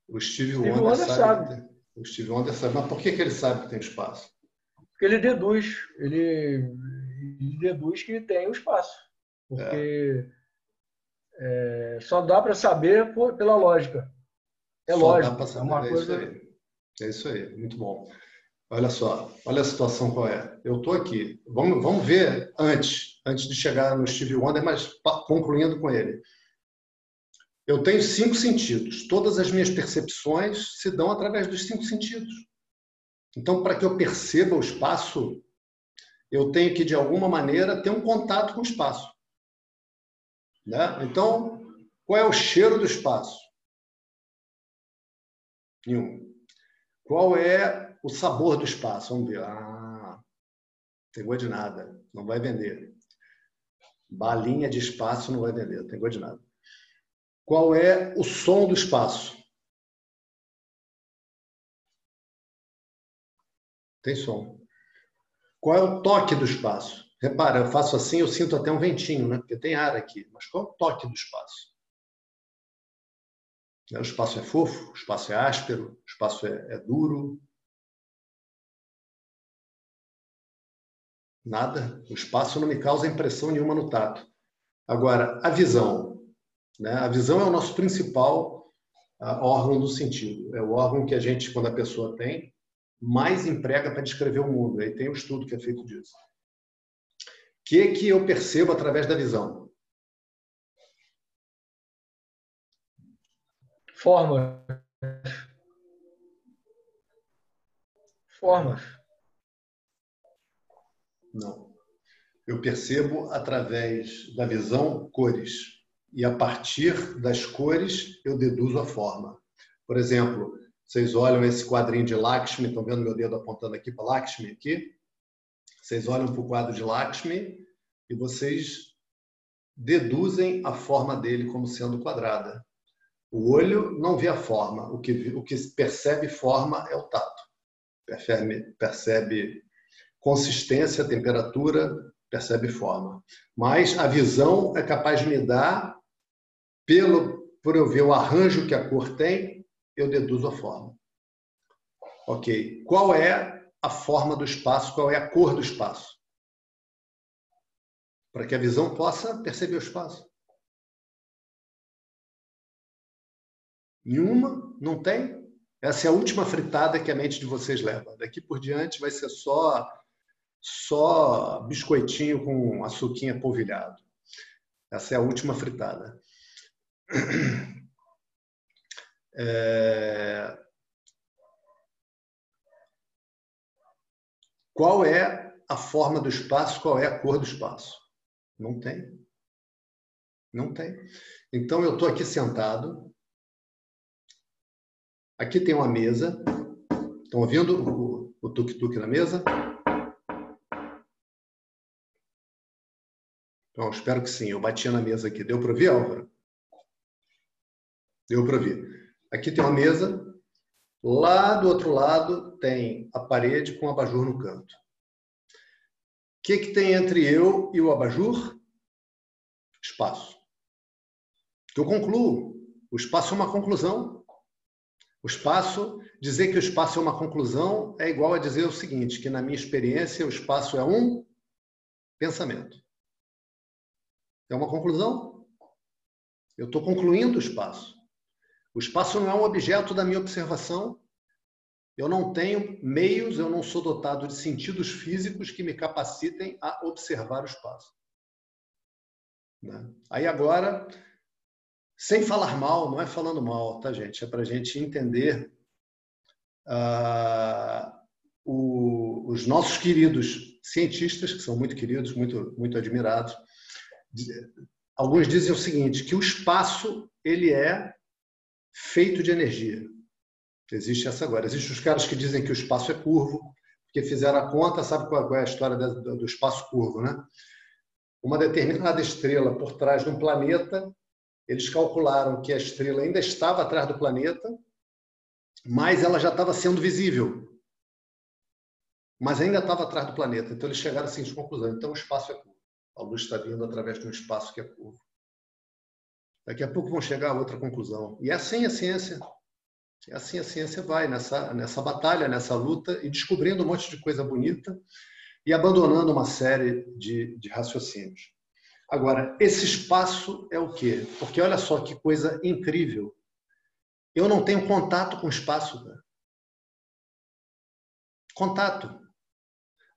O Steve, Steve Wonder, Wonder sabe. sabe. O Steve Wonder sabe. Mas por que, que ele sabe que tem espaço? Porque ele deduz. Ele, ele deduz que tem o espaço. Porque é. É, só dá para saber por, pela lógica. É só lógico. é uma é coisa. Isso aí. É isso aí, muito bom. Olha só, olha a situação qual é. Eu estou aqui. Vamos, vamos ver antes, antes de chegar no Steve Wonder, mas concluindo com ele. Eu tenho cinco sentidos. Todas as minhas percepções se dão através dos cinco sentidos. Então, para que eu perceba o espaço, eu tenho que, de alguma maneira, ter um contato com o espaço. Né? Então, qual é o cheiro do espaço? Nenhum. Qual é o sabor do espaço. Vamos ver. Ah, tem gosto de nada. Não vai vender. Balinha de espaço não vai vender. Tem gosto de nada. Qual é o som do espaço? Tem som. Qual é o toque do espaço? Repara, eu faço assim, eu sinto até um ventinho, né? Porque tem ar aqui. Mas qual é o toque do espaço? O espaço é fofo, o espaço é áspero, o espaço é, é duro, Nada. O espaço não me causa impressão nenhuma no tato. Agora, a visão. Né? A visão é o nosso principal órgão do sentido. É o órgão que a gente, quando a pessoa tem, mais emprega para descrever o mundo. Aí tem um estudo que é feito disso. O que, que eu percebo através da visão? Formas. Formas. Não. Eu percebo através da visão cores. E a partir das cores eu deduzo a forma. Por exemplo, vocês olham esse quadrinho de Lakshmi, estão vendo meu dedo apontando aqui para Lakshmi aqui? Vocês olham para o quadro de Lakshmi e vocês deduzem a forma dele como sendo quadrada. O olho não vê a forma, o que, o que percebe forma é o tato. Percebe, percebe consistência, temperatura, percebe forma. Mas a visão é capaz de me dar, pelo, por eu ver o arranjo que a cor tem, eu deduzo a forma. Ok. Qual é a forma do espaço? Qual é a cor do espaço? Para que a visão possa perceber o espaço. Nenhuma? Não tem? Essa é a última fritada que a mente de vocês leva. Daqui por diante vai ser só só biscoitinho com açuquinha polvilhado. Essa é a última fritada. É... Qual é a forma do espaço? Qual é a cor do espaço? Não tem. Não tem. Então eu estou aqui sentado. Aqui tem uma mesa. Estão ouvindo o tuk-tuk na mesa? Então, espero que sim. Eu bati na mesa aqui. Deu para ouvir, Álvaro? Deu para ouvir. Aqui tem uma mesa. Lá do outro lado tem a parede com o abajur no canto. O que, que tem entre eu e o abajur? Espaço. Eu concluo. O espaço é uma conclusão. O espaço, dizer que o espaço é uma conclusão é igual a dizer o seguinte, que na minha experiência o espaço é um pensamento. É uma conclusão. Eu estou concluindo o espaço. O espaço não é um objeto da minha observação. Eu não tenho meios, eu não sou dotado de sentidos físicos que me capacitem a observar o espaço. Né? Aí agora, sem falar mal, não é falando mal, tá, gente? É para a gente entender uh, o, os nossos queridos cientistas, que são muito queridos, muito, muito admirados, alguns dizem o seguinte, que o espaço ele é feito de energia. Existe essa agora. Existem os caras que dizem que o espaço é curvo, porque fizeram a conta, sabe qual é a história do espaço curvo, né? Uma determinada estrela por trás de um planeta, eles calcularam que a estrela ainda estava atrás do planeta, mas ela já estava sendo visível. Mas ainda estava atrás do planeta. Então eles chegaram assim de conclusão. Então o espaço é curvo. A luz está vindo através de um espaço que é curvo. Daqui a pouco vão chegar a outra conclusão. E assim a ciência. É assim a ciência vai, nessa, nessa batalha, nessa luta, e descobrindo um monte de coisa bonita e abandonando uma série de, de raciocínios. Agora, esse espaço é o quê? Porque olha só que coisa incrível. Eu não tenho contato com o espaço. Né? Contato.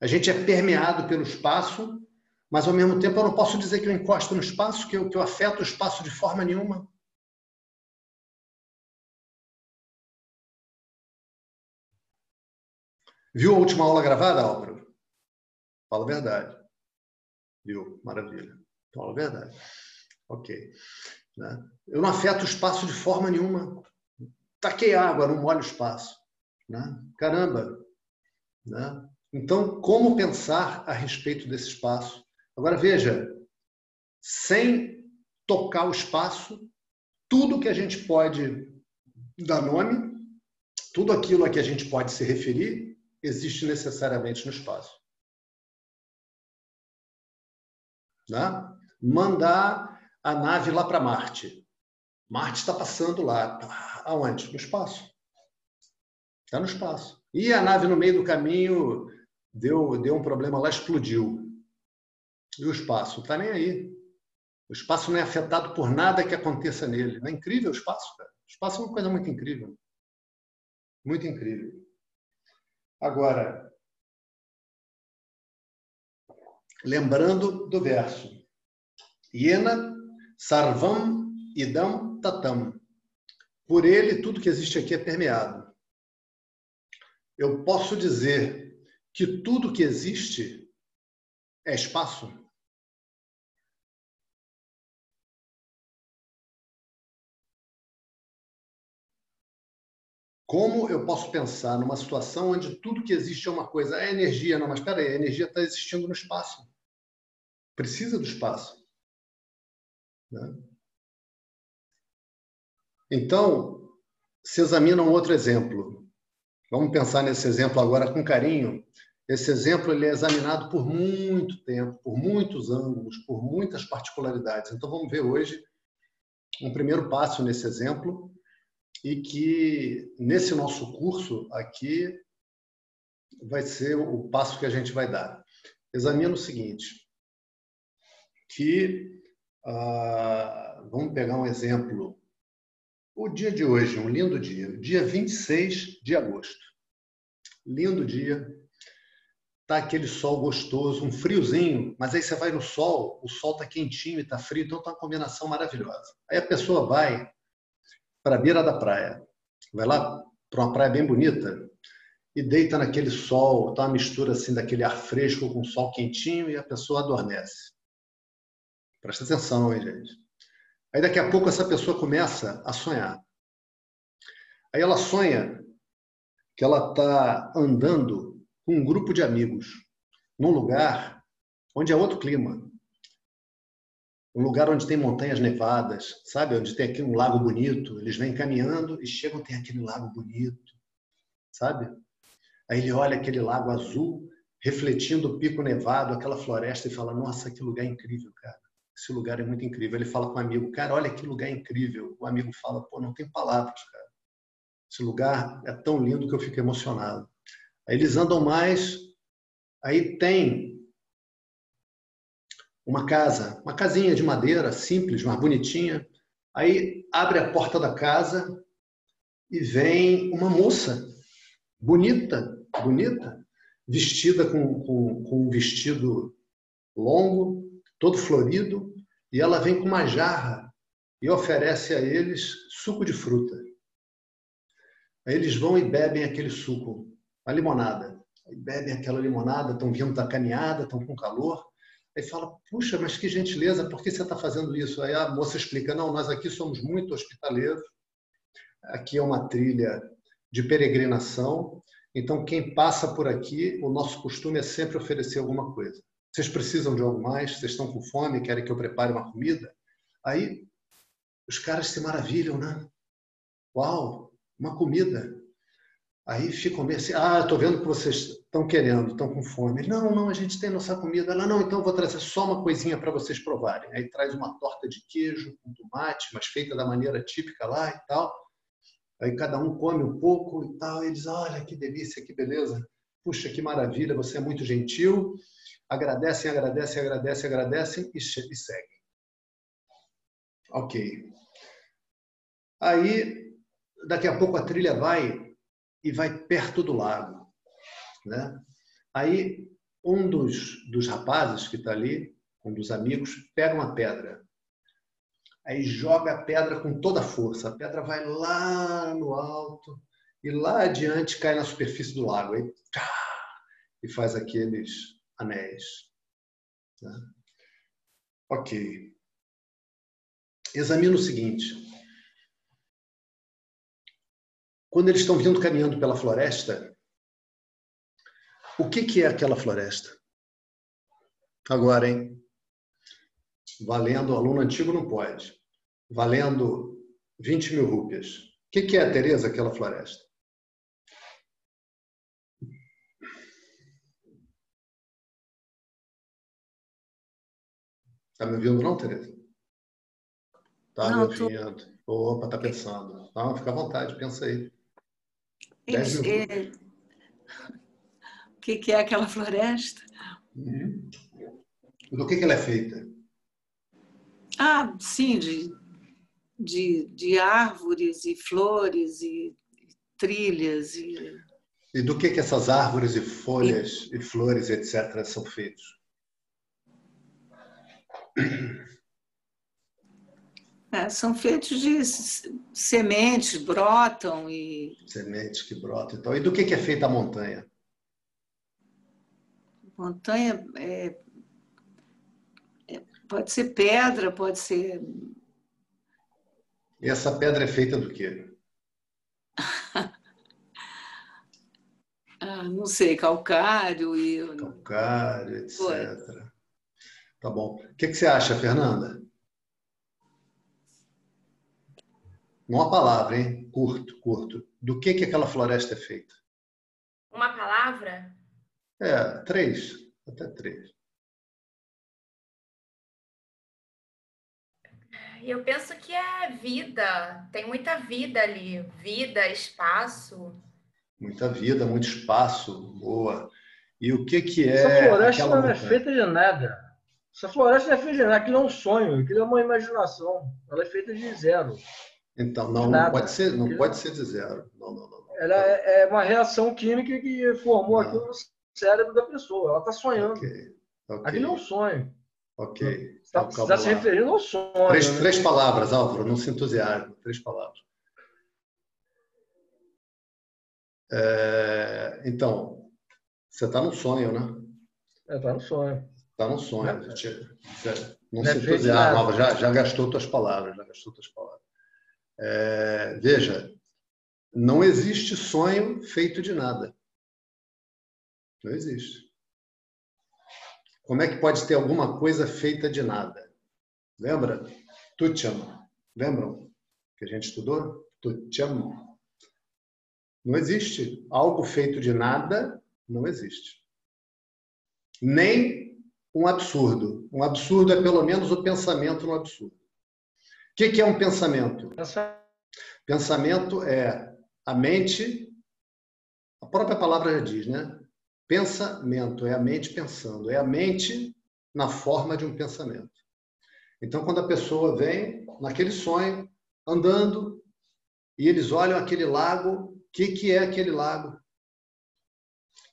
A gente é permeado pelo espaço mas ao mesmo tempo eu não posso dizer que eu encosto no espaço, que eu, que eu afeto o espaço de forma nenhuma. Viu a última aula gravada, Álvaro? Fala a verdade. Viu? Maravilha. Fala a verdade. Ok. Né? Eu não afeto o espaço de forma nenhuma. Taquei água, não molho o espaço. Né? Caramba! Né? Então, como pensar a respeito desse espaço? Agora veja, sem tocar o espaço, tudo que a gente pode dar nome, tudo aquilo a que a gente pode se referir, existe necessariamente no espaço. Né? Mandar a nave lá para Marte. Marte está passando lá. Aonde? No espaço. Está no espaço. E a nave no meio do caminho deu, deu um problema lá, explodiu. E o espaço? Está nem aí. O espaço não é afetado por nada que aconteça nele. Não é incrível o espaço, cara? O espaço é uma coisa muito incrível. Muito incrível. Agora, lembrando do verso. Yena sarvam idam tatam. Por ele, tudo que existe aqui é permeado. Eu posso dizer que tudo que existe é espaço? Como eu posso pensar numa situação onde tudo que existe é uma coisa? É energia, não, mas espera aí, a energia está existindo no espaço. Precisa do espaço. Né? Então, se examina um outro exemplo. Vamos pensar nesse exemplo agora com carinho. Esse exemplo ele é examinado por muito tempo, por muitos ângulos, por muitas particularidades. Então, vamos ver hoje um primeiro passo nesse exemplo e que nesse nosso curso aqui vai ser o passo que a gente vai dar. Examina o seguinte, que ah, vamos pegar um exemplo, o dia de hoje, um lindo dia, dia 26 de agosto. Lindo dia, tá aquele sol gostoso, um friozinho, mas aí você vai no sol, o sol tá quentinho e tá frio, então tá uma combinação maravilhosa. Aí a pessoa vai para a beira da praia. Vai lá para uma praia bem bonita e deita naquele sol, tá uma mistura assim daquele ar fresco com sol quentinho e a pessoa adormece. Presta atenção, hein, gente. Aí daqui a pouco essa pessoa começa a sonhar. Aí ela sonha que ela está andando com um grupo de amigos num lugar onde é outro clima, um lugar onde tem montanhas nevadas, sabe? Onde tem aqui um lago bonito. Eles vêm caminhando e chegam, tem aquele lago bonito, sabe? Aí ele olha aquele lago azul, refletindo o pico nevado, aquela floresta, e fala: Nossa, que lugar incrível, cara. Esse lugar é muito incrível. Ele fala com o amigo: Cara, olha que lugar incrível. O amigo fala: Pô, não tem palavras, cara. Esse lugar é tão lindo que eu fico emocionado. Aí eles andam mais, aí tem uma casa, uma casinha de madeira simples, mas bonitinha. Aí abre a porta da casa e vem uma moça bonita, bonita, vestida com, com, com um vestido longo, todo florido, e ela vem com uma jarra e oferece a eles suco de fruta. Aí eles vão e bebem aquele suco, a limonada. Aí bebem aquela limonada, estão vindo da caminhada, estão com calor. Aí fala, puxa, mas que gentileza, por que você está fazendo isso? Aí a moça explica, não, nós aqui somos muito hospitaleiros, aqui é uma trilha de peregrinação, então quem passa por aqui, o nosso costume é sempre oferecer alguma coisa. Vocês precisam de algo mais? Vocês estão com fome? Querem que eu prepare uma comida? Aí os caras se maravilham, né? Uau, uma comida. Aí ficam meio assim, ah, estou vendo que vocês estão querendo, estão com fome. Não, não, a gente tem nossa comida. Ela, não, então vou trazer só uma coisinha para vocês provarem. Aí traz uma torta de queijo com tomate, mas feita da maneira típica lá e tal. Aí cada um come um pouco e tal. Eles, olha que delícia, que beleza. Puxa, que maravilha, você é muito gentil. Agradecem, agradecem, agradecem, agradecem e, e seguem. Ok. Aí, daqui a pouco a trilha vai e vai perto do lago. Né? Aí um dos, dos rapazes que está ali, um dos amigos, pega uma pedra. Aí joga a pedra com toda a força. A pedra vai lá no alto e lá adiante cai na superfície do lago. Aí, e faz aqueles anéis. Né? Ok. Examina o seguinte. Quando eles estão vindo caminhando pela floresta, o que, que é aquela floresta? Agora, hein? Valendo, aluno antigo não pode. Valendo 20 mil rúpias. O que, que é, Tereza, aquela floresta? Está me ouvindo, não, Tereza? Está me ouvindo. Tô... Opa, tá pensando. Não, fica à vontade, pensa aí. Eles, é... O que, que é aquela floresta? Uhum. Do que, que ela é feita? Ah, sim, de de, de árvores e flores e trilhas. E, e do que, que essas árvores e folhas e, e flores, etc., são feitos? É, são feitos de sementes, brotam e. Sementes que brotam. Então, e do que é feita a montanha? Montanha é, é, pode ser pedra, pode ser. E essa pedra é feita do quê? ah, não sei, calcário e. Calcário, etc. Foi. Tá bom. O que, que você acha, Fernanda? Uma palavra, hein? Curto, curto. Do que, que aquela floresta é feita? Uma palavra? É, três. Até três. Eu penso que é vida. Tem muita vida ali. Vida, espaço. Muita vida, muito espaço. Boa. E o que, que é. Essa floresta não é feita de nada. Essa floresta não é feita de nada. Aquilo é um sonho, aquilo é uma imaginação. Ela é feita de zero. Então, não, não pode ser, não pode ser de zero. Não, não, não, Ela é, é uma reação química que formou não. aquilo cérebro da pessoa. Ela está sonhando. Okay. Okay. Aquilo é um sonho. Ok. Você está tá se referindo ao sonho. Três, né? três palavras, Álvaro, não se entusiasme. Três palavras. É, então, você está no sonho, né? Está é, no sonho. Está no sonho. Não, não, não se entusiasma, já, já gastou tuas palavras, já gastou tuas palavras. É, veja, não existe sonho feito de nada. Não existe. Como é que pode ter alguma coisa feita de nada? Lembra? Tucham. Lembram que a gente estudou? Tucham. Não existe. Algo feito de nada não existe. Nem um absurdo. Um absurdo é pelo menos o pensamento no absurdo que, que é um pensamento? Pensamento é a mente, a própria palavra já diz, né? Pensamento é a mente pensando, é a mente na forma de um pensamento. Então, quando a pessoa vem naquele sonho, andando, e eles olham aquele lago, o que, que é aquele lago?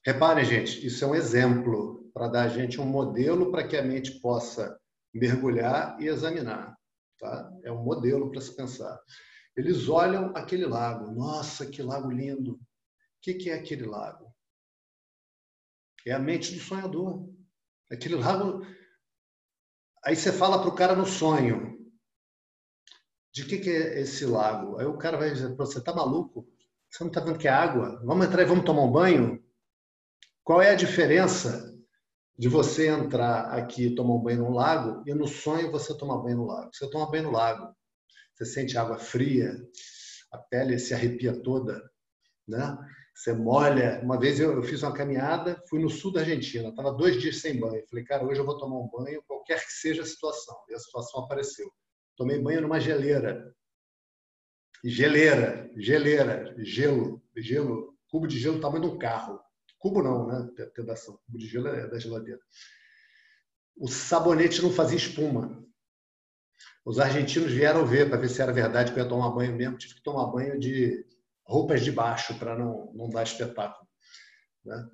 Reparem, gente, isso é um exemplo para dar a gente um modelo para que a mente possa mergulhar e examinar. Tá? É um modelo para se pensar. Eles olham aquele lago. Nossa, que lago lindo. O que, que é aquele lago? É a mente do sonhador. Aquele lago. Aí você fala para o cara no sonho. De que, que é esse lago? Aí o cara vai dizer: você está maluco? Você não está vendo que é água? Vamos entrar e vamos tomar um banho? Qual é a diferença de você entrar aqui e tomar um banho no lago e no sonho você tomar banho no lago. Você toma banho no lago, você sente água fria, a pele se arrepia toda, né? Você molha. Uma vez eu, eu fiz uma caminhada, fui no sul da Argentina, estava dois dias sem banho. Falei, cara, hoje eu vou tomar um banho, qualquer que seja a situação. E a situação apareceu. Tomei banho numa geleira. Geleira, geleira, gelo, gelo, cubo de gelo tamanho de um carro. Cubo não, né? Pedação. Cubo de gelo é da geladeira. O sabonete não fazia espuma. Os argentinos vieram ver para ver se era verdade que eu ia tomar banho mesmo. Tive que tomar banho de roupas de baixo para não, não dar espetáculo. Né?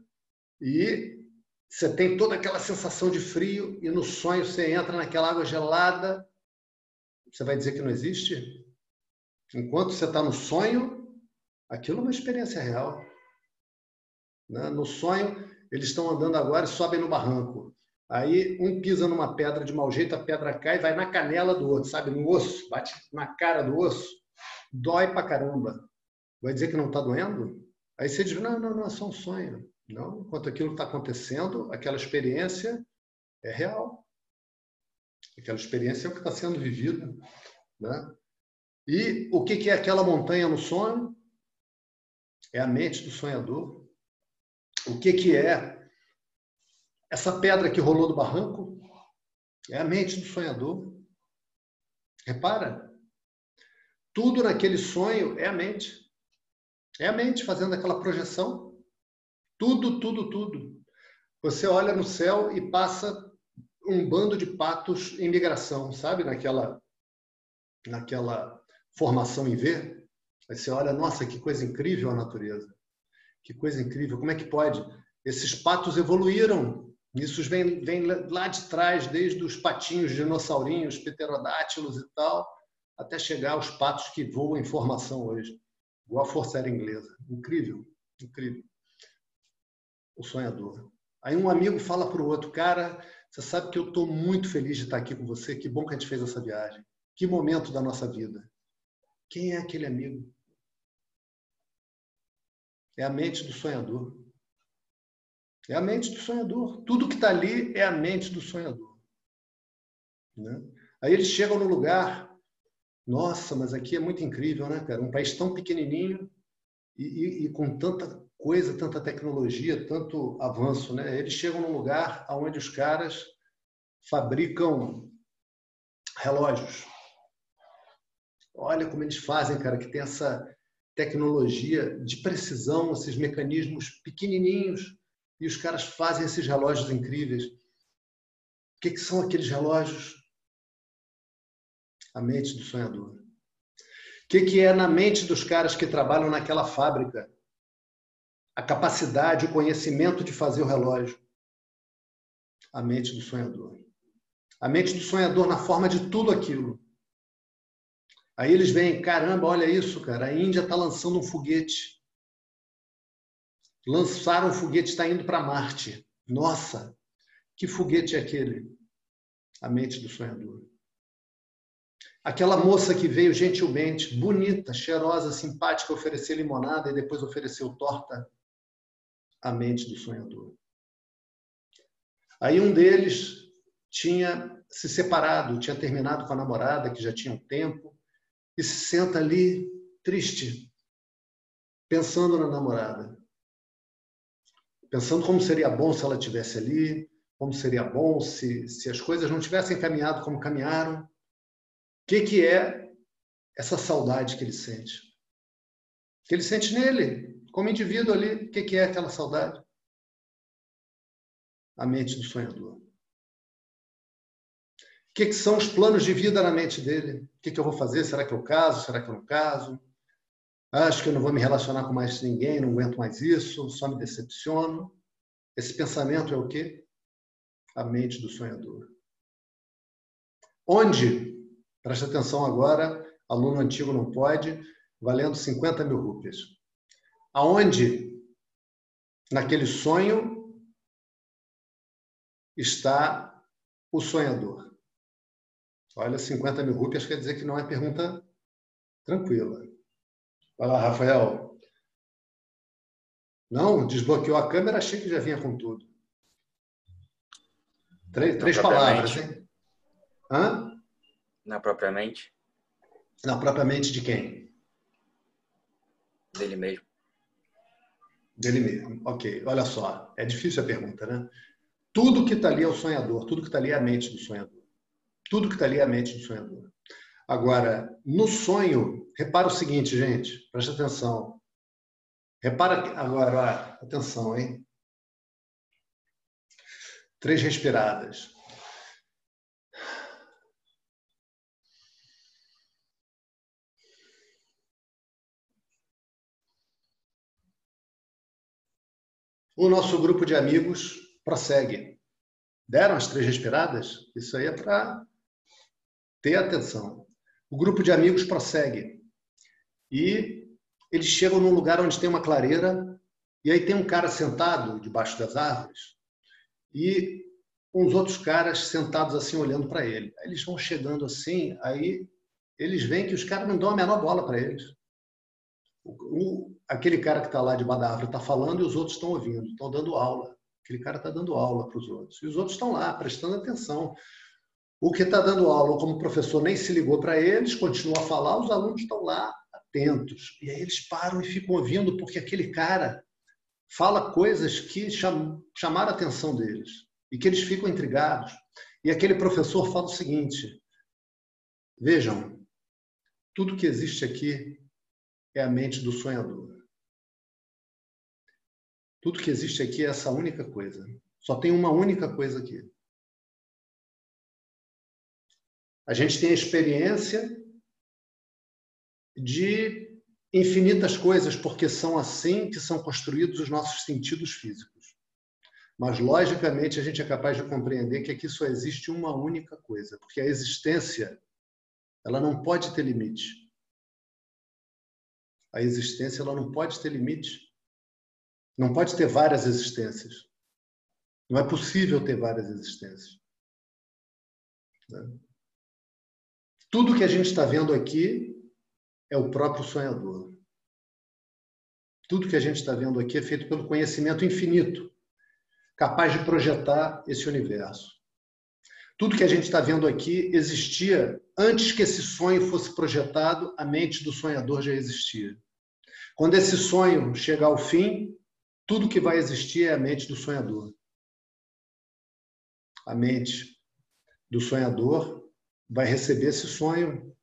E você tem toda aquela sensação de frio e no sonho você entra naquela água gelada. Você vai dizer que não existe? Enquanto você está no sonho, aquilo é uma experiência real. Né? No sonho, eles estão andando agora e sobem no barranco. Aí um pisa numa pedra de mau jeito, a pedra cai e vai na canela do outro, sabe? No osso, bate na cara do osso. Dói pra caramba. Vai dizer que não está doendo? Aí você diz: não, não, não, é só um sonho. Não, enquanto aquilo está acontecendo, aquela experiência é real. Aquela experiência é o que está sendo vivido. Né? E o que é aquela montanha no sonho? É a mente do sonhador o que, é essa pedra que rolou do barranco? É a mente do sonhador. Repara, tudo naquele sonho é a mente. É a mente fazendo aquela projeção. Tudo, tudo, tudo. Você olha no céu e passa um bando de patos em migração, sabe? Naquela, naquela formação em V, aí você olha, nossa, que coisa incrível a natureza. Que coisa incrível. Como é que pode? Esses patos evoluíram. Isso vem, vem lá de trás, desde os patinhos dinossaurinhos, pterodátilos e tal, até chegar aos patos que voam em formação hoje. Igual a Força Aérea Inglesa. Incrível, incrível. O sonhador. Aí um amigo fala para o outro, cara, você sabe que eu estou muito feliz de estar aqui com você, que bom que a gente fez essa viagem. Que momento da nossa vida. Quem é aquele amigo? É a mente do sonhador. É a mente do sonhador. Tudo que está ali é a mente do sonhador. Né? Aí eles chegam no lugar, nossa, mas aqui é muito incrível, né, cara? Um país tão pequenininho e, e, e com tanta coisa, tanta tecnologia, tanto avanço, né? Eles chegam num lugar onde os caras fabricam relógios. Olha como eles fazem, cara, que tem essa tecnologia de precisão, esses mecanismos pequenininhos, e os caras fazem esses relógios incríveis. O que, que são aqueles relógios? A mente do sonhador. O que, que é na mente dos caras que trabalham naquela fábrica? A capacidade, o conhecimento de fazer o relógio. A mente do sonhador. A mente do sonhador na forma de tudo aquilo. Aí eles veem, caramba, olha isso, cara, a Índia está lançando um foguete. Lançaram um foguete, está indo para Marte. Nossa, que foguete é aquele? A mente do sonhador. Aquela moça que veio gentilmente, bonita, cheirosa, simpática, oferecer limonada e depois ofereceu torta. A mente do sonhador. Aí um deles tinha se separado, tinha terminado com a namorada, que já tinha um tempo, e se senta ali triste, pensando na namorada. Pensando como seria bom se ela tivesse ali, como seria bom se, se as coisas não tivessem caminhado como caminharam. Que, que é essa saudade que ele sente? Que ele sente nele, como indivíduo ali. O que, que é aquela saudade? A mente do sonhador. O que, que, são os planos de vida na mente dele? O que, que, eu vou fazer? Será que eu caso? Será que eu não caso? Acho que eu não vou me relacionar com mais ninguém, não aguento mais isso, só me decepciono. Esse pensamento é o quê? A mente do sonhador. Onde? Preste atenção agora, aluno antigo não pode, valendo 50 mil rúpias. Aonde? Naquele sonho está o sonhador. Olha, 50 mil rúpias quer dizer que não é pergunta tranquila. Vai lá, Rafael. Não, desbloqueou a câmera, achei que já vinha com tudo. Três, três palavras, hein? Hã? Na propriamente? Na propriamente de quem? Dele mesmo. Dele mesmo. Ok, olha só. É difícil a pergunta, né? Tudo que está ali é o sonhador, tudo que está ali é a mente do sonhador. Tudo que está ali é a mente do sonhador. Agora, no sonho, repara o seguinte, gente, preste atenção. Repara agora, atenção, hein? Três respiradas. O nosso grupo de amigos prossegue. Deram as três respiradas? Isso aí é para ter atenção. O grupo de amigos prossegue. E eles chegam num lugar onde tem uma clareira, e aí tem um cara sentado debaixo das árvores, e uns outros caras sentados assim olhando para ele. Eles vão chegando assim, aí eles veem que os caras não dão a menor bola para eles. O, aquele cara que está lá debaixo da árvore está falando e os outros estão ouvindo, estão dando aula. Aquele cara está dando aula para os outros. E os outros estão lá, prestando atenção. O que está dando aula, como professor nem se ligou para eles, continua a falar, os alunos estão lá atentos. E aí eles param e ficam ouvindo, porque aquele cara fala coisas que cham, chamaram a atenção deles e que eles ficam intrigados. E aquele professor fala o seguinte: vejam, tudo que existe aqui é a mente do sonhador. Tudo que existe aqui é essa única coisa. Só tem uma única coisa aqui. A gente tem a experiência de infinitas coisas, porque são assim que são construídos os nossos sentidos físicos. Mas, logicamente, a gente é capaz de compreender que aqui só existe uma única coisa, porque a existência ela não pode ter limite. A existência ela não pode ter limite. Não pode ter várias existências. Não é possível ter várias existências. Né? Tudo que a gente está vendo aqui é o próprio sonhador. Tudo que a gente está vendo aqui é feito pelo conhecimento infinito, capaz de projetar esse universo. Tudo que a gente está vendo aqui existia antes que esse sonho fosse projetado, a mente do sonhador já existia. Quando esse sonho chegar ao fim, tudo que vai existir é a mente do sonhador. A mente do sonhador vai receber esse sonho,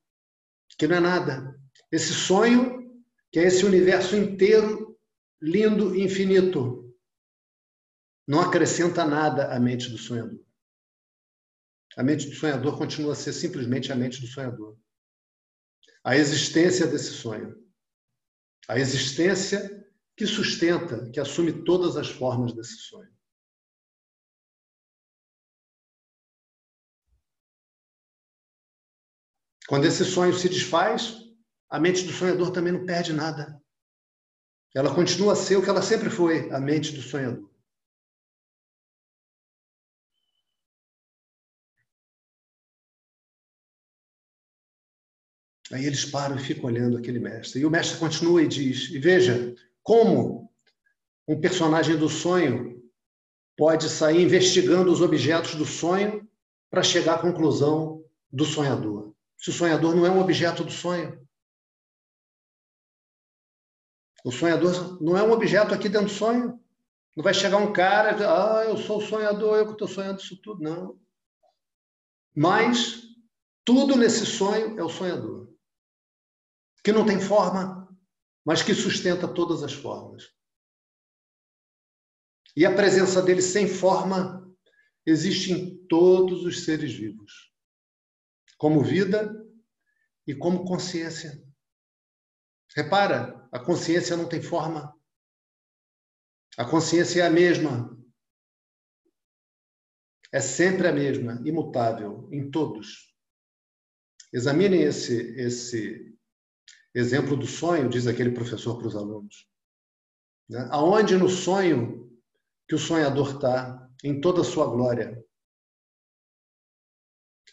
que não é nada. Esse sonho, que é esse universo inteiro, lindo, infinito, não acrescenta nada à mente do sonhador. A mente do sonhador continua a ser simplesmente a mente do sonhador. A existência desse sonho. A existência que sustenta, que assume todas as formas desse sonho. Quando esse sonho se desfaz, a mente do sonhador também não perde nada. Ela continua a ser o que ela sempre foi, a mente do sonhador. Aí eles param e ficam olhando aquele mestre. E o mestre continua e diz: E veja como um personagem do sonho pode sair investigando os objetos do sonho para chegar à conclusão do sonhador se o sonhador não é um objeto do sonho. O sonhador não é um objeto aqui dentro do sonho. Não vai chegar um cara e dizer, ah, eu sou o sonhador, eu que estou sonhando isso tudo. Não. Mas tudo nesse sonho é o sonhador. Que não tem forma, mas que sustenta todas as formas. E a presença dele sem forma existe em todos os seres vivos como vida e como consciência. Repara, a consciência não tem forma. A consciência é a mesma. É sempre a mesma, imutável, em todos. Examinem esse, esse exemplo do sonho, diz aquele professor para os alunos. Né? Aonde no sonho que o sonhador está, em toda a sua glória,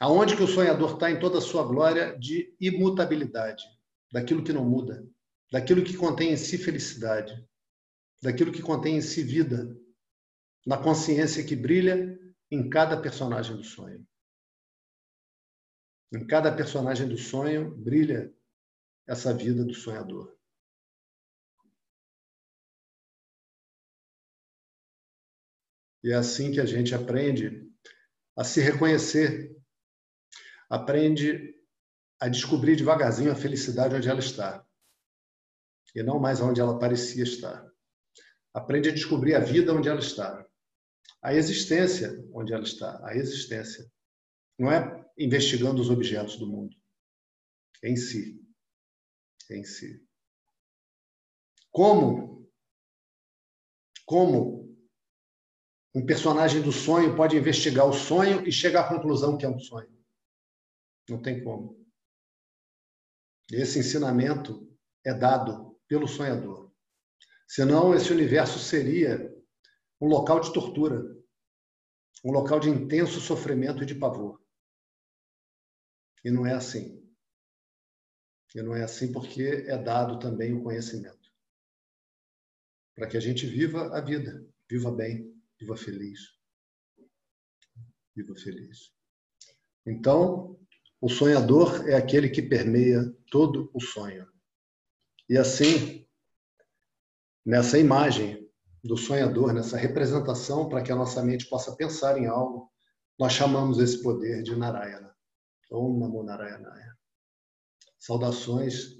Aonde que o sonhador está em toda a sua glória de imutabilidade, daquilo que não muda, daquilo que contém em si felicidade, daquilo que contém em si vida, na consciência que brilha em cada personagem do sonho. Em cada personagem do sonho brilha essa vida do sonhador. E é assim que a gente aprende a se reconhecer aprende a descobrir devagarzinho a felicidade onde ela está e não mais onde ela parecia estar. Aprende a descobrir a vida onde ela está, a existência onde ela está, a existência. Não é investigando os objetos do mundo, é em si, em si. Como como um personagem do sonho pode investigar o sonho e chegar à conclusão que é um sonho? Não tem como. Esse ensinamento é dado pelo sonhador. Senão, esse universo seria um local de tortura, um local de intenso sofrimento e de pavor. E não é assim. E não é assim porque é dado também o conhecimento. Para que a gente viva a vida, viva bem, viva feliz. Viva feliz. Então, o sonhador é aquele que permeia todo o sonho. E assim, nessa imagem do sonhador, nessa representação para que a nossa mente possa pensar em algo, nós chamamos esse poder de Narayana. Om Namo Narayanaya. Saudações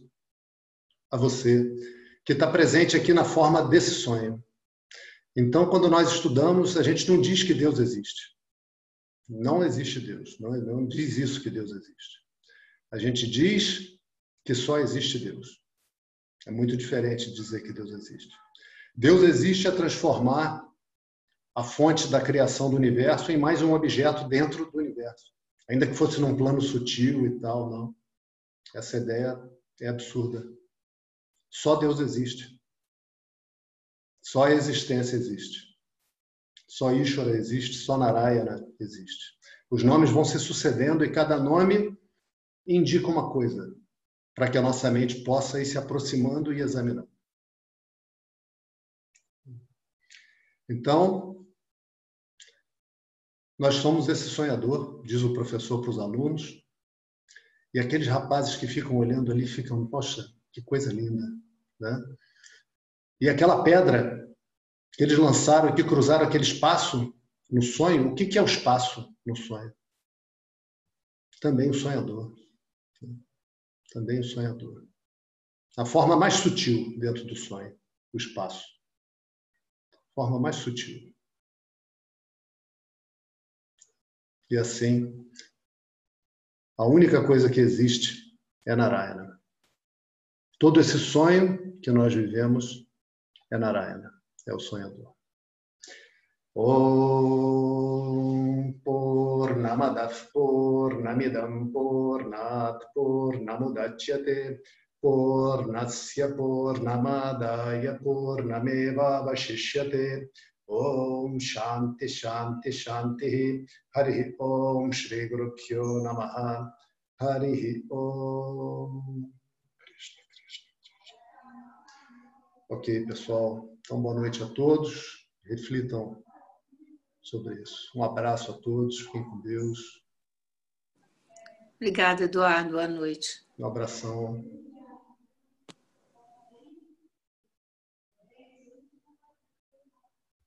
a você que está presente aqui na forma desse sonho. Então, quando nós estudamos, a gente não diz que Deus existe. Não existe Deus. Não, não diz isso que Deus existe. A gente diz que só existe Deus. É muito diferente dizer que Deus existe. Deus existe a transformar a fonte da criação do universo em mais um objeto dentro do universo. Ainda que fosse num plano sutil e tal, não. Essa ideia é absurda. Só Deus existe. Só a existência existe. Só Ishvara existe, só Narayana existe. Os nomes vão se sucedendo e cada nome indica uma coisa, para que a nossa mente possa ir se aproximando e examinando. Então, nós somos esse sonhador, diz o professor para os alunos, e aqueles rapazes que ficam olhando ali ficam, poxa, que coisa linda, né? E aquela pedra que eles lançaram, que cruzaram aquele espaço no sonho, o que é o espaço no sonho? Também o sonhador. Também o sonhador. A forma mais sutil dentro do sonho, o espaço. A forma mais sutil. E assim, a única coisa que existe é Narayana. Todo esse sonho que nós vivemos é Narayana, é o sonhador. Om Purnamadav Purnamidam Purnat Purnamudachyate Purnasya Purnamadaya Purnameva Vashishyate Om Shanti Shanti Shanti Hari Om Shri Guru Pyo Namaha Hari Om Ok, pessoal. Então, boa noite a todos. Reflitam sobre isso. Um abraço a todos. Fiquem com Deus. Obrigada, Eduardo. Boa noite. Um abração.